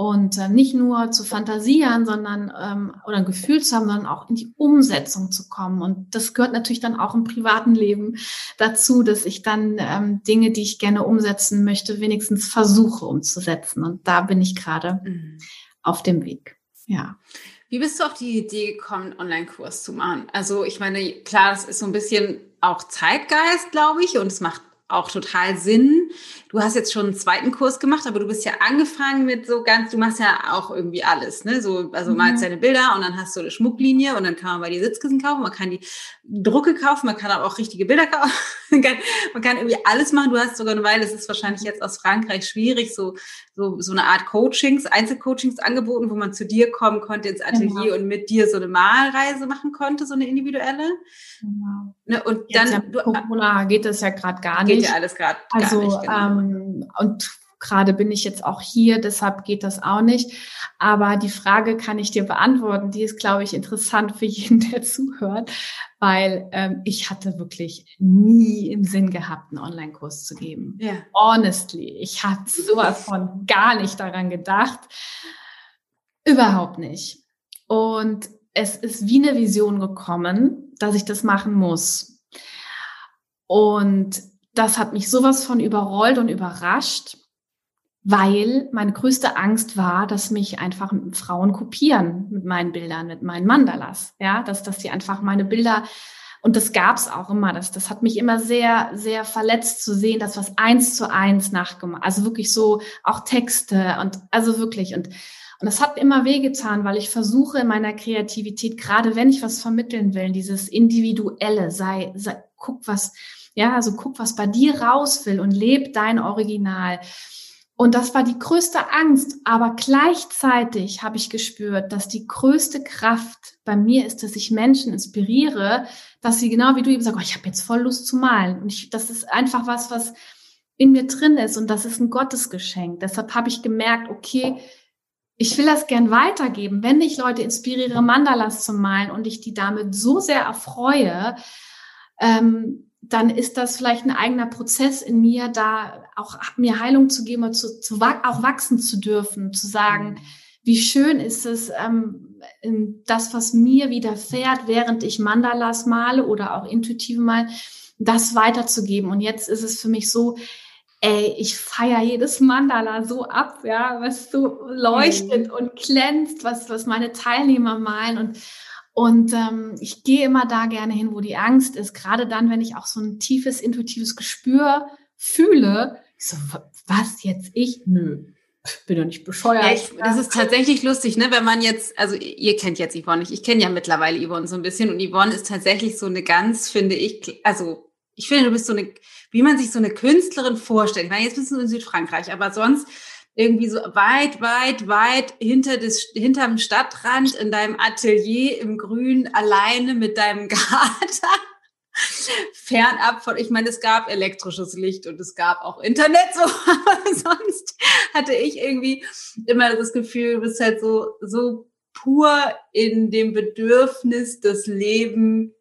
Und äh, nicht nur zu fantasieren, sondern ähm, oder ein Gefühl zu haben, sondern auch in die Umsetzung zu kommen. Und das gehört natürlich dann auch im privaten Leben dazu, dass ich dann ähm, Dinge, die ich gerne umsetzen möchte, wenigstens versuche umzusetzen. Und da bin ich gerade mhm. auf dem Weg. Ja. Wie bist du auf die Idee gekommen, einen Online-Kurs zu machen? Also ich meine, klar, das ist so ein bisschen auch Zeitgeist, glaube ich, und es macht auch total Sinn. Du hast jetzt schon einen zweiten Kurs gemacht, aber du bist ja angefangen mit so ganz, du machst ja auch irgendwie alles, ne? So, also mhm. malst deine Bilder und dann hast du eine Schmucklinie und dann kann man bei dir Sitzkissen kaufen, man kann die Drucke kaufen, man kann aber auch richtige Bilder kaufen, man, kann, man kann irgendwie alles machen. Du hast sogar eine Weile, das ist wahrscheinlich jetzt aus Frankreich schwierig, so, so, so eine Art Coachings, Einzelcoachings angeboten, wo man zu dir kommen konnte ins Atelier genau. und mit dir so eine Malreise machen konnte, so eine individuelle. Genau. Ne? Und jetzt dann, ja, Corona geht das ja gerade gar nicht. Geht ja alles gerade also, nicht. Genau. Ähm, und gerade bin ich jetzt auch hier, deshalb geht das auch nicht. Aber die Frage kann ich dir beantworten. Die ist, glaube ich, interessant für jeden, der zuhört, weil ähm, ich hatte wirklich nie im Sinn gehabt, einen Online-Kurs zu geben. Ja. Honestly, ich hatte sowas von gar nicht daran gedacht. Überhaupt nicht. Und es ist wie eine Vision gekommen, dass ich das machen muss. Und das hat mich sowas von überrollt und überrascht, weil meine größte Angst war, dass mich einfach Frauen kopieren mit meinen Bildern, mit meinen Mandalas. Ja, dass, dass die einfach meine Bilder und das gab's auch immer. Das, das hat mich immer sehr, sehr verletzt zu sehen, dass was eins zu eins nachgemacht, also wirklich so auch Texte und also wirklich und und das hat immer wehgetan, weil ich versuche in meiner Kreativität, gerade wenn ich was vermitteln will, dieses Individuelle, sei, sei guck was, ja, also guck, was bei dir raus will und leb dein Original. Und das war die größte Angst, aber gleichzeitig habe ich gespürt, dass die größte Kraft bei mir ist, dass ich Menschen inspiriere, dass sie genau wie du eben sagst, oh, ich habe jetzt voll Lust zu malen. Und ich, das ist einfach was, was in mir drin ist und das ist ein Gottesgeschenk. Deshalb habe ich gemerkt, okay, ich will das gern weitergeben, wenn ich Leute inspiriere, Mandalas zu malen und ich die damit so sehr erfreue, ähm, dann ist das vielleicht ein eigener Prozess in mir, da auch mir Heilung zu geben und zu, zu auch wachsen zu dürfen, zu sagen, mhm. wie schön ist es, ähm, das, was mir widerfährt, während ich Mandalas male oder auch intuitive mal, das weiterzugeben. Und jetzt ist es für mich so, ey, ich feiere jedes Mandala so ab, ja, was so leuchtet mhm. und glänzt, was, was meine Teilnehmer malen und und ähm, ich gehe immer da gerne hin, wo die Angst ist. Gerade dann, wenn ich auch so ein tiefes, intuitives Gespür fühle. Ich so, was jetzt ich? Nö, bin doch nicht bescheuert. Ja, ich, das ist tatsächlich lustig, ne? Wenn man jetzt, also ihr kennt jetzt Yvonne nicht, ich kenne ja mittlerweile Yvonne so ein bisschen und Yvonne ist tatsächlich so eine ganz, finde ich, also ich finde, du bist so eine wie man sich so eine Künstlerin vorstellt. Ich meine, jetzt bist du in Südfrankreich, aber sonst irgendwie so weit, weit, weit hinter des, hinterm Stadtrand in deinem Atelier im Grün alleine mit deinem Kater. Fernab von, ich meine, es gab elektrisches Licht und es gab auch Internet, so, aber sonst hatte ich irgendwie immer das Gefühl, du bist halt so, so pur in dem Bedürfnis, das Leben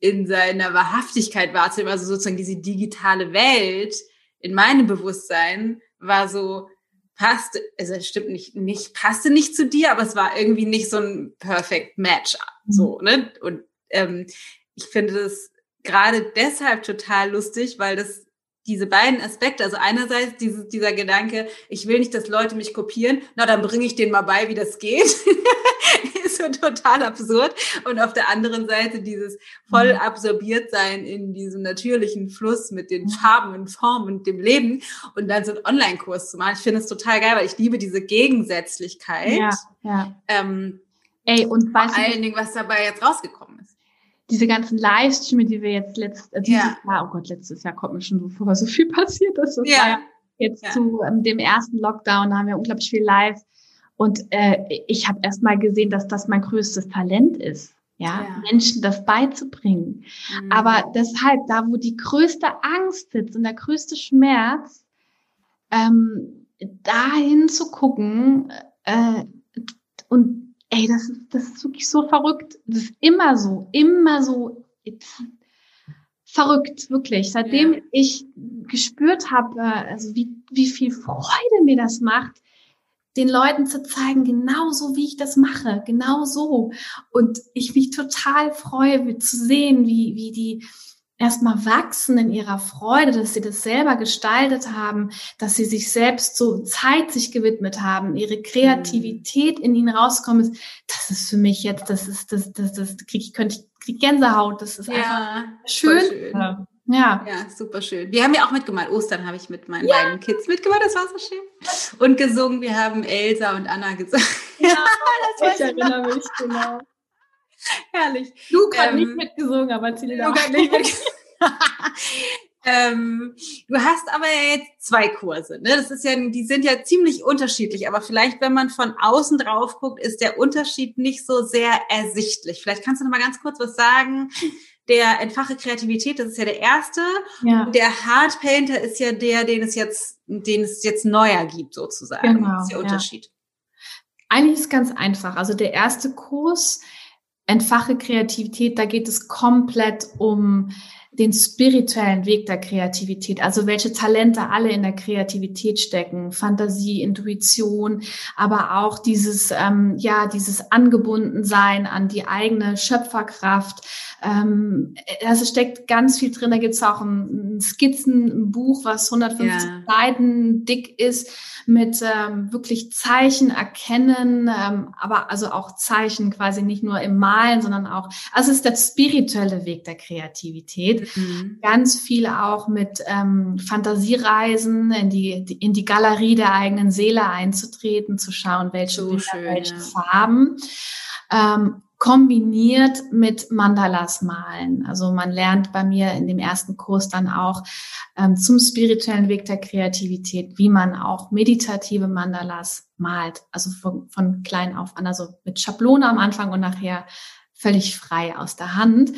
in seiner Wahrhaftigkeit wahrzunehmen, also sozusagen diese digitale Welt in meinem Bewusstsein war so, passte, also stimmt nicht, nicht, passte nicht zu dir, aber es war irgendwie nicht so ein perfect match, so, mhm. ne? Und ähm, ich finde das gerade deshalb total lustig, weil das diese beiden Aspekte, also einerseits dieses, dieser Gedanke, ich will nicht, dass Leute mich kopieren, na, dann bringe ich denen mal bei, wie das geht. total absurd. Und auf der anderen Seite dieses voll mhm. absorbiert sein in diesem natürlichen Fluss mit den. Farben und Formen und dem Leben und dann so einen Online-Kurs zu machen. Ich finde es total geil, weil ich liebe diese Gegensätzlichkeit. Ja, ja. Ähm, Ey, und vor allen Dingen, was dabei jetzt rausgekommen ist diese ganzen Livestreams, die wir jetzt letztes äh, ja. Jahr, oh Gott, letztes Jahr kommt mir schon so vor, so viel passiert ist. Das ja jetzt ja. zu ähm, dem ersten Lockdown, da haben wir unglaublich viel live und äh, ich habe erst mal gesehen, dass das mein größtes Talent ist. Ja, ja. Menschen das beizubringen. Mhm. Aber deshalb, da wo die größte Angst sitzt und der größte Schmerz, ähm, dahin zu gucken äh, und ey, das ist, das ist wirklich so verrückt. Das ist immer so, immer so verrückt, wirklich. Seitdem ja. ich gespürt habe, äh, also wie, wie viel Freude mir das macht, den Leuten zu zeigen, genauso wie ich das mache, genau so. Und ich mich total freue, zu sehen, wie, wie die erstmal wachsen in ihrer Freude, dass sie das selber gestaltet haben, dass sie sich selbst so Zeit sich gewidmet haben, ihre Kreativität in ihnen rauskommen ist, das ist für mich jetzt, das ist, das, das, das kriege ich, könnte ich, krieg Gänsehaut, das ist ja, einfach schön. schön. Ja. Ja. Ja, super schön. Wir haben ja auch mitgemalt. Ostern habe ich mit meinen ja. beiden Kids mitgemalt. Das war so schön. Und gesungen. Wir haben Elsa und Anna gesungen. Ja, das ich erinnere mich, genau. Herrlich. Hat ähm, nicht mitgesungen, aber hat nicht mitgesungen. ähm, du hast aber jetzt zwei Kurse. Ne? Das ist ja, die sind ja ziemlich unterschiedlich, aber vielleicht, wenn man von außen drauf guckt, ist der Unterschied nicht so sehr ersichtlich. Vielleicht kannst du noch mal ganz kurz was sagen. Der Entfache Kreativität, das ist ja der erste. Ja. Der Hard Painter ist ja der, den es jetzt, den es jetzt neuer gibt, sozusagen. Genau, das ist der Unterschied. Ja. Eigentlich ist ganz einfach. Also der erste Kurs, Entfache Kreativität, da geht es komplett um den spirituellen Weg der Kreativität, also welche Talente alle in der Kreativität stecken, Fantasie, Intuition, aber auch dieses, ähm, ja, dieses Angebundensein an die eigene Schöpferkraft. Ähm, also steckt ganz viel drin. Da gibt es auch ein, ein Skizzenbuch, was 150 ja. Seiten dick ist mit ähm, wirklich Zeichen erkennen, ähm, aber also auch Zeichen quasi nicht nur im Malen, sondern auch, also es ist der spirituelle Weg der Kreativität. Mhm. Ganz viel auch mit ähm, Fantasiereisen in die, in die Galerie der eigenen Seele einzutreten, zu schauen, welche, so Bilder, schön, welche ja. Farben. Ähm, kombiniert mit Mandalas malen. Also man lernt bei mir in dem ersten Kurs dann auch ähm, zum spirituellen Weg der Kreativität, wie man auch meditative Mandalas malt. Also von, von klein auf an, also mit Schablone am Anfang und nachher völlig frei aus der Hand.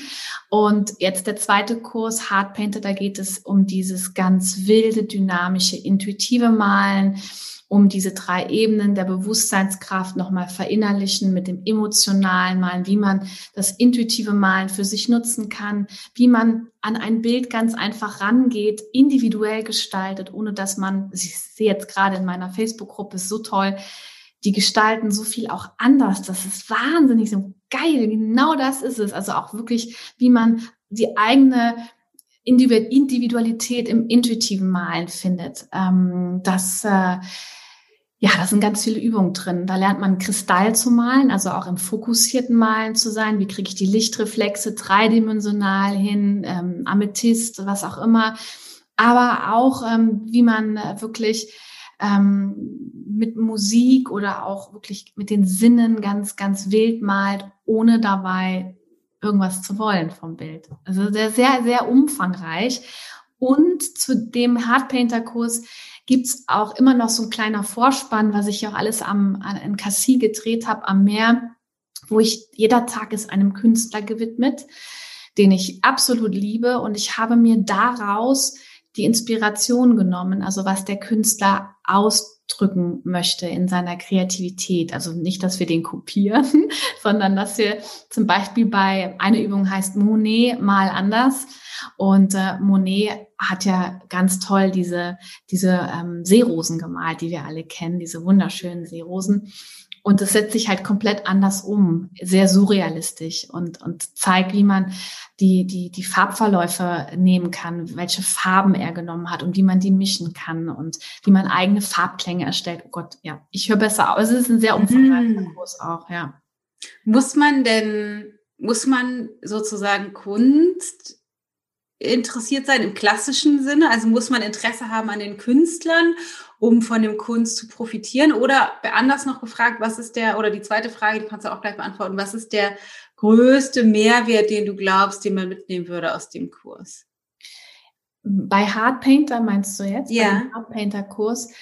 Und jetzt der zweite Kurs, Hard Painter, da geht es um dieses ganz wilde, dynamische, intuitive Malen um diese drei Ebenen der Bewusstseinskraft nochmal verinnerlichen mit dem emotionalen Malen, wie man das intuitive Malen für sich nutzen kann, wie man an ein Bild ganz einfach rangeht, individuell gestaltet, ohne dass man, ich sehe jetzt gerade in meiner Facebook-Gruppe, ist so toll, die gestalten so viel auch anders. Das ist wahnsinnig so geil. Genau das ist es. Also auch wirklich, wie man die eigene Individualität im intuitiven Malen findet. Ähm, das, äh, ja, da sind ganz viele Übungen drin. Da lernt man Kristall zu malen, also auch im fokussierten Malen zu sein. Wie kriege ich die Lichtreflexe dreidimensional hin, ähm, Amethyst, was auch immer. Aber auch, ähm, wie man wirklich ähm, mit Musik oder auch wirklich mit den Sinnen ganz, ganz wild malt, ohne dabei irgendwas zu wollen vom Bild. Also sehr, sehr, sehr umfangreich. Und zu dem Hardpainter-Kurs gibt's auch immer noch so ein kleiner Vorspann, was ich auch alles am, an, in Cassis gedreht habe, am Meer, wo ich, jeder Tag ist einem Künstler gewidmet, den ich absolut liebe. Und ich habe mir daraus die Inspiration genommen, also was der Künstler ausdrücken möchte in seiner Kreativität. Also nicht, dass wir den kopieren, sondern dass wir zum Beispiel bei einer Übung heißt Monet mal anders und äh, Monet hat ja ganz toll diese, diese ähm, Seerosen gemalt, die wir alle kennen, diese wunderschönen Seerosen. Und das setzt sich halt komplett anders um, sehr surrealistisch und, und zeigt, wie man die, die, die Farbverläufe nehmen kann, welche Farben er genommen hat und wie man die mischen kann und wie man eigene Farbklänge erstellt. Oh Gott, ja, ich höre besser aus. Es ist ein sehr umfangreicher mhm. Kurs auch, ja. Muss man denn, muss man sozusagen Kunst interessiert sein im klassischen Sinne? Also muss man Interesse haben an den Künstlern, um von dem Kunst zu profitieren? Oder anders noch gefragt, was ist der, oder die zweite Frage, die kannst du auch gleich beantworten, was ist der größte Mehrwert, den du glaubst, den man mitnehmen würde aus dem Kurs? Bei Hardpainter meinst du jetzt? Ja. Bei Hardpainter-Kurs.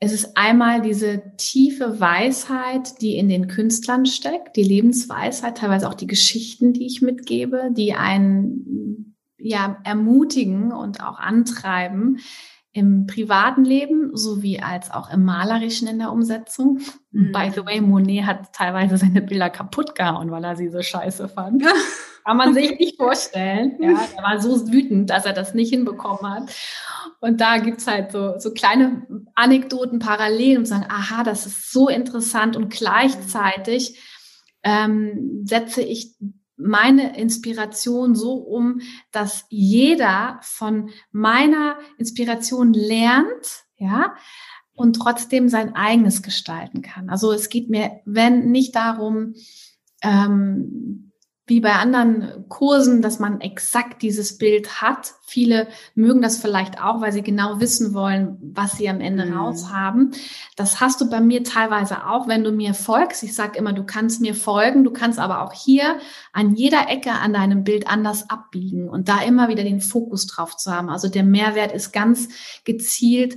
Es ist einmal diese tiefe Weisheit, die in den Künstlern steckt, die Lebensweisheit, teilweise auch die Geschichten, die ich mitgebe, die einen ja ermutigen und auch antreiben im privaten Leben sowie als auch im malerischen in der Umsetzung. Mhm. By the way, Monet hat teilweise seine Bilder kaputt gehauen, weil er sie so scheiße fand. Kann man sich nicht vorstellen. Ja, er war so wütend, dass er das nicht hinbekommen hat. Und da gibt's halt so, so kleine Anekdoten parallel und sagen, aha, das ist so interessant und gleichzeitig ähm, setze ich meine Inspiration so um, dass jeder von meiner Inspiration lernt, ja, und trotzdem sein eigenes gestalten kann. Also es geht mir, wenn nicht darum, ähm, wie bei anderen Kursen, dass man exakt dieses Bild hat. Viele mögen das vielleicht auch, weil sie genau wissen wollen, was sie am Ende mhm. raus haben. Das hast du bei mir teilweise auch, wenn du mir folgst. Ich sage immer, du kannst mir folgen, du kannst aber auch hier an jeder Ecke an deinem Bild anders abbiegen und da immer wieder den Fokus drauf zu haben. Also der Mehrwert ist ganz gezielt.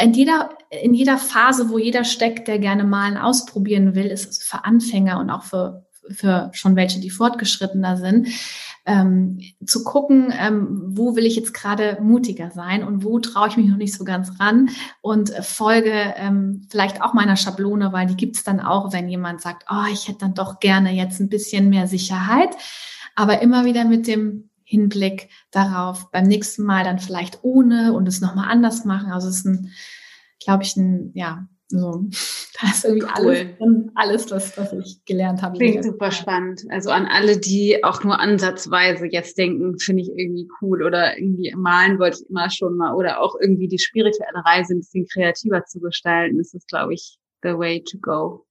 In jeder, in jeder Phase, wo jeder steckt, der gerne malen ausprobieren will, ist es für Anfänger und auch für für schon welche, die fortgeschrittener sind, ähm, zu gucken, ähm, wo will ich jetzt gerade mutiger sein und wo traue ich mich noch nicht so ganz ran und folge ähm, vielleicht auch meiner Schablone, weil die gibt's dann auch, wenn jemand sagt, oh, ich hätte dann doch gerne jetzt ein bisschen mehr Sicherheit, aber immer wieder mit dem Hinblick darauf, beim nächsten Mal dann vielleicht ohne und es nochmal anders machen. Also es ist ein, glaube ich, ein, ja, so, da ist irgendwie cool. alles, alles was, was ich gelernt habe. Klingt super spannend. Also an alle, die auch nur ansatzweise jetzt denken, finde ich irgendwie cool oder irgendwie malen wollte ich immer schon mal oder auch irgendwie die spirituelle Reise ein bisschen kreativer zu gestalten, ist das, glaube ich, the way to go.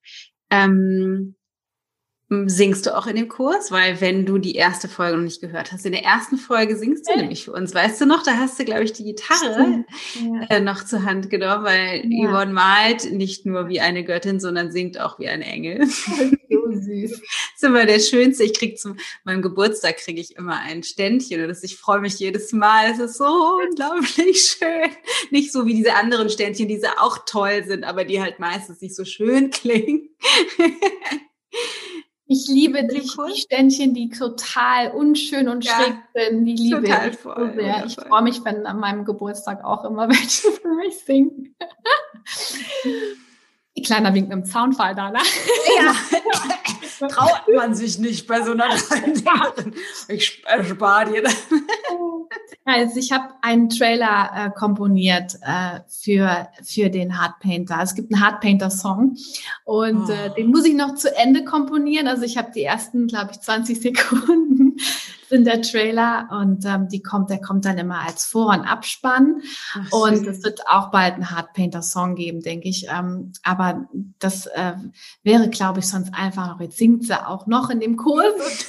Ähm, Singst du auch in dem Kurs? Weil wenn du die erste Folge noch nicht gehört hast, in der ersten Folge singst du ja. nämlich für uns. Weißt du noch, da hast du, glaube ich, die Gitarre ja. äh, noch zur Hand genommen, weil ja. Yvonne malt nicht nur wie eine Göttin, sondern singt auch wie ein Engel. So süß. das ist immer der Schönste. Ich krieg zu meinem Geburtstag kriege ich immer ein Ständchen und das, ich freue mich jedes Mal. Es ist so unglaublich schön. Nicht so wie diese anderen Ständchen, die auch toll sind, aber die halt meistens nicht so schön klingen. Ich liebe die, die Ständchen, die total unschön und ja, schräg sind. Die liebe total ich voll, so sehr. Ich freue mich, wenn an meinem Geburtstag auch immer welche für mich singen. Kleiner Wink mit dem Zaunfall da, ne? Ja. Traut man sich nicht bei so einer Leinwand. Ich spare dir das. Also ich habe einen Trailer äh, komponiert äh, für, für den Hardpainter. Es gibt einen Hardpainter-Song und äh, oh. äh, den muss ich noch zu Ende komponieren. Also ich habe die ersten, glaube ich, 20 Sekunden sind der Trailer und ähm, die kommt, der kommt dann immer als Vor- und Abspann. Ach, und es wird auch bald einen Hardpainter-Song geben, denke ich. Ähm, aber das äh, wäre, glaube ich, sonst einfach noch, jetzt singt sie auch noch in dem Kurs.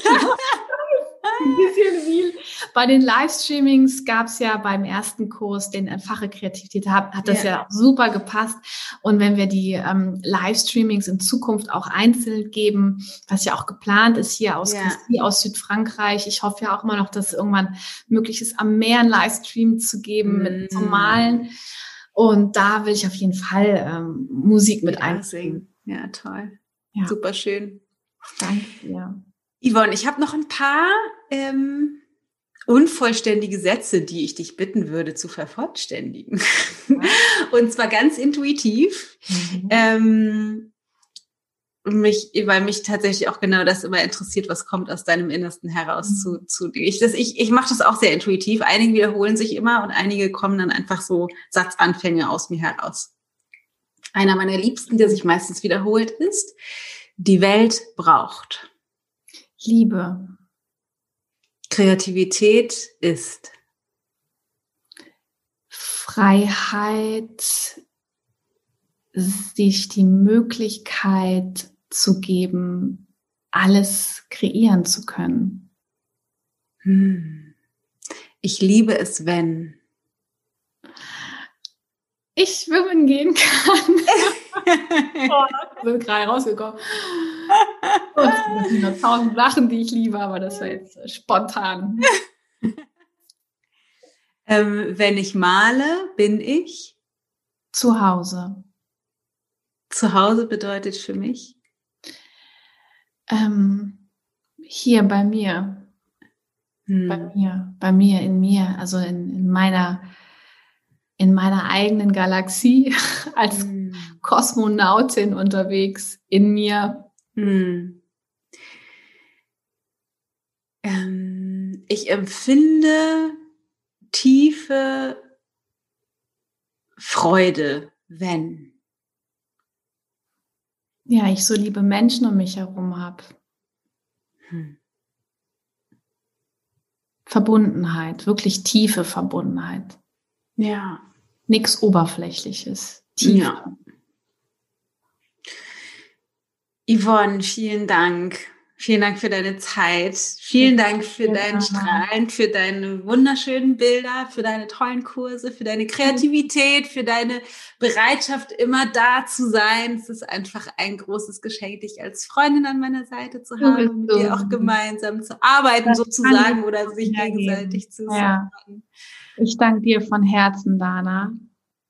ein bisschen viel. Bei den Livestreamings gab es ja beim ersten Kurs, den Fache Kreativität hat, hat das ja. ja super gepasst. Und wenn wir die ähm, Livestreamings in Zukunft auch einzeln geben, was ja auch geplant ist hier aus, ja. aus Südfrankreich, ich hoffe ja auch immer noch, dass irgendwann möglich ist, am Meer einen Livestream zu geben mm. mit zum Malen. Und da will ich auf jeden Fall ähm, Musik mit ja, einsingen. Ja, toll. Ja. Super schön. Danke. Ja. Yvonne, ich habe noch ein paar ähm, unvollständige Sätze, die ich dich bitten würde zu vervollständigen. Und zwar ganz intuitiv. Mhm. Ähm, mich, weil mich tatsächlich auch genau das immer interessiert, was kommt aus deinem Innersten heraus mhm. zu, zu dir. Ich, das, ich, ich mache das auch sehr intuitiv. Einige wiederholen sich immer und einige kommen dann einfach so Satzanfänge aus mir heraus. Einer meiner Liebsten, der sich meistens wiederholt, ist, die Welt braucht. Liebe. Kreativität ist Freiheit, sich die Möglichkeit zu geben, alles kreieren zu können. Hm. Ich liebe es, wenn ich schwimmen gehen kann. oh, sind gerade rausgekommen. Und noch tausend Sachen, die ich liebe, aber das war jetzt spontan. ähm, wenn ich male, bin ich zu Hause. Zu Hause bedeutet für mich ähm, hier bei mir. Hm. Bei mir, bei mir, in mir, also in, in meiner in meiner eigenen Galaxie als hm. Kosmonautin unterwegs in mir. Hm. Ähm, ich empfinde tiefe Freude, wenn. Ja, ich so liebe Menschen um mich herum habe. Hm. Verbundenheit, wirklich tiefe Verbundenheit. Ja. Nichts Oberflächliches. Tiefe. Ja. Yvonne, vielen Dank. Vielen Dank für deine Zeit. Vielen Dank für dein Strahlen, für deine wunderschönen Bilder, für deine tollen Kurse, für deine Kreativität, für deine Bereitschaft, immer da zu sein. Es ist einfach ein großes Geschenk, dich als Freundin an meiner Seite zu haben und mit dir auch gemeinsam zu arbeiten, sozusagen, oder sich gegenseitig zu ja. Ich danke dir von Herzen, Dana.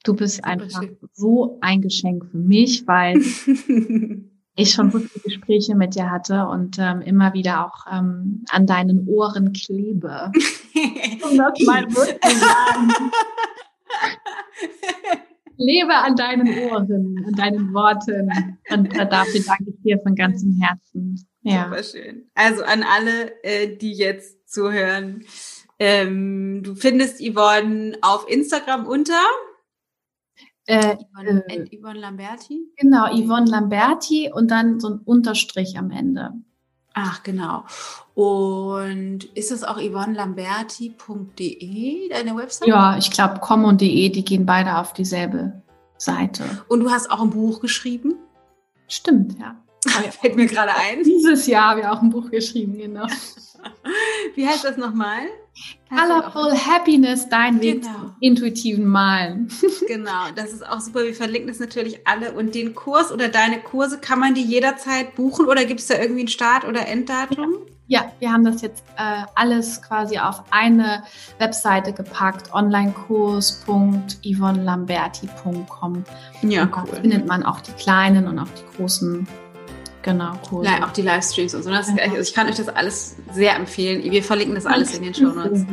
Du bist einfach so ein Geschenk für mich, weil ich schon so viele Gespräche mit dir hatte und ähm, immer wieder auch ähm, an deinen Ohren klebe. um das mal wirklich sagen. Lebe an deinen Ohren, an deinen Worten. Und äh, dafür danke ich dir von ganzem Herzen. Ja. Super schön. Also an alle, äh, die jetzt zuhören. Ähm, du findest Yvonne auf Instagram unter äh, Yvonne, äh, Yvonne Lamberti? Genau, Yvonne Lamberti und dann so ein Unterstrich am Ende. Ach, genau. Und ist das auch yvonnelamberti.de, deine Website? Ja, ich glaube, com und de, die gehen beide auf dieselbe Seite. Und du hast auch ein Buch geschrieben? Stimmt, ja. Fällt mir gerade ein. Dieses Jahr habe ich auch ein Buch geschrieben, genau. Wie heißt das nochmal? Colorful Happiness, dein Weg genau. zum intuitiven Malen. genau, das ist auch super. Wir verlinken das natürlich alle. Und den Kurs oder deine Kurse, kann man die jederzeit buchen oder gibt es da irgendwie ein Start- oder Enddatum? Ja, wir haben das jetzt äh, alles quasi auf eine Webseite gepackt, onlinekurs.yvonnelamberti.com. Ja, cool. Da findet man auch die kleinen und auch die großen Genau, cool. Ja, auch die Livestreams und so. Das also ich kann euch das alles sehr empfehlen. Wir verlinken das alles in den Show Notes.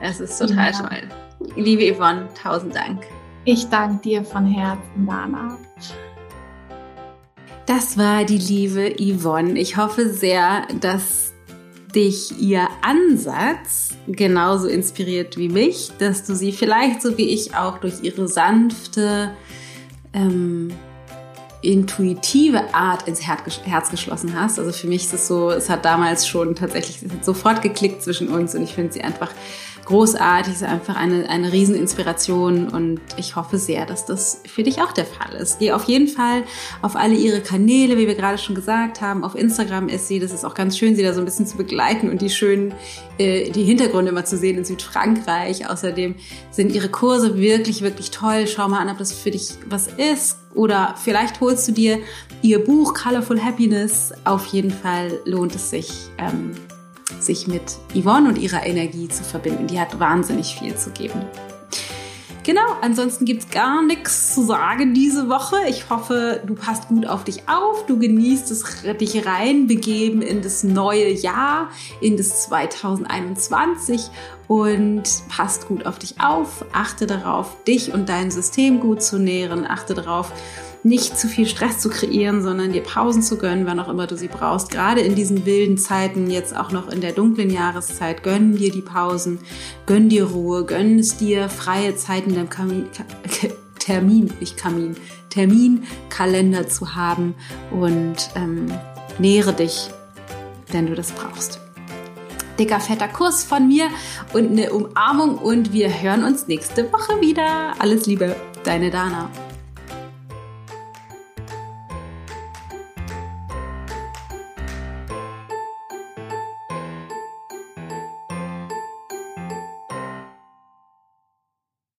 Es ist total ja. toll. Liebe Yvonne, tausend Dank. Ich danke dir von Herzen, Dana. Das war die liebe Yvonne. Ich hoffe sehr, dass dich ihr Ansatz genauso inspiriert wie mich, dass du sie vielleicht so wie ich auch durch ihre sanfte, ähm, intuitive Art ins Herz geschlossen hast. Also für mich ist es so, es hat damals schon tatsächlich sofort geklickt zwischen uns und ich finde sie einfach großartig, ist einfach eine, eine Rieseninspiration und ich hoffe sehr, dass das für dich auch der Fall ist. Geh auf jeden Fall auf alle ihre Kanäle, wie wir gerade schon gesagt haben. Auf Instagram ist sie, das ist auch ganz schön, sie da so ein bisschen zu begleiten und die schönen, äh, die Hintergründe immer zu sehen in Südfrankreich. Außerdem sind ihre Kurse wirklich, wirklich toll. Schau mal an, ob das für dich was ist. Oder vielleicht holst du dir ihr Buch Colorful Happiness. Auf jeden Fall lohnt es sich. Ähm, sich mit Yvonne und ihrer Energie zu verbinden. Die hat wahnsinnig viel zu geben. Genau, ansonsten gibt es gar nichts zu sagen diese Woche. Ich hoffe, du passt gut auf dich auf, du genießt es, dich reinbegeben in das neue Jahr, in das 2021 und passt gut auf dich auf. Achte darauf, dich und dein System gut zu nähren. Achte darauf, nicht zu viel Stress zu kreieren, sondern dir Pausen zu gönnen, wann auch immer du sie brauchst. Gerade in diesen wilden Zeiten, jetzt auch noch in der dunklen Jahreszeit, gönn dir die Pausen, gönn dir Ruhe, gönn es dir freie Zeiten in deinem Kamin, Termin, nicht Kamin, Terminkalender zu haben und ähm, nähere dich, wenn du das brauchst. Dicker, fetter Kuss von mir und eine Umarmung und wir hören uns nächste Woche wieder. Alles Liebe, deine Dana.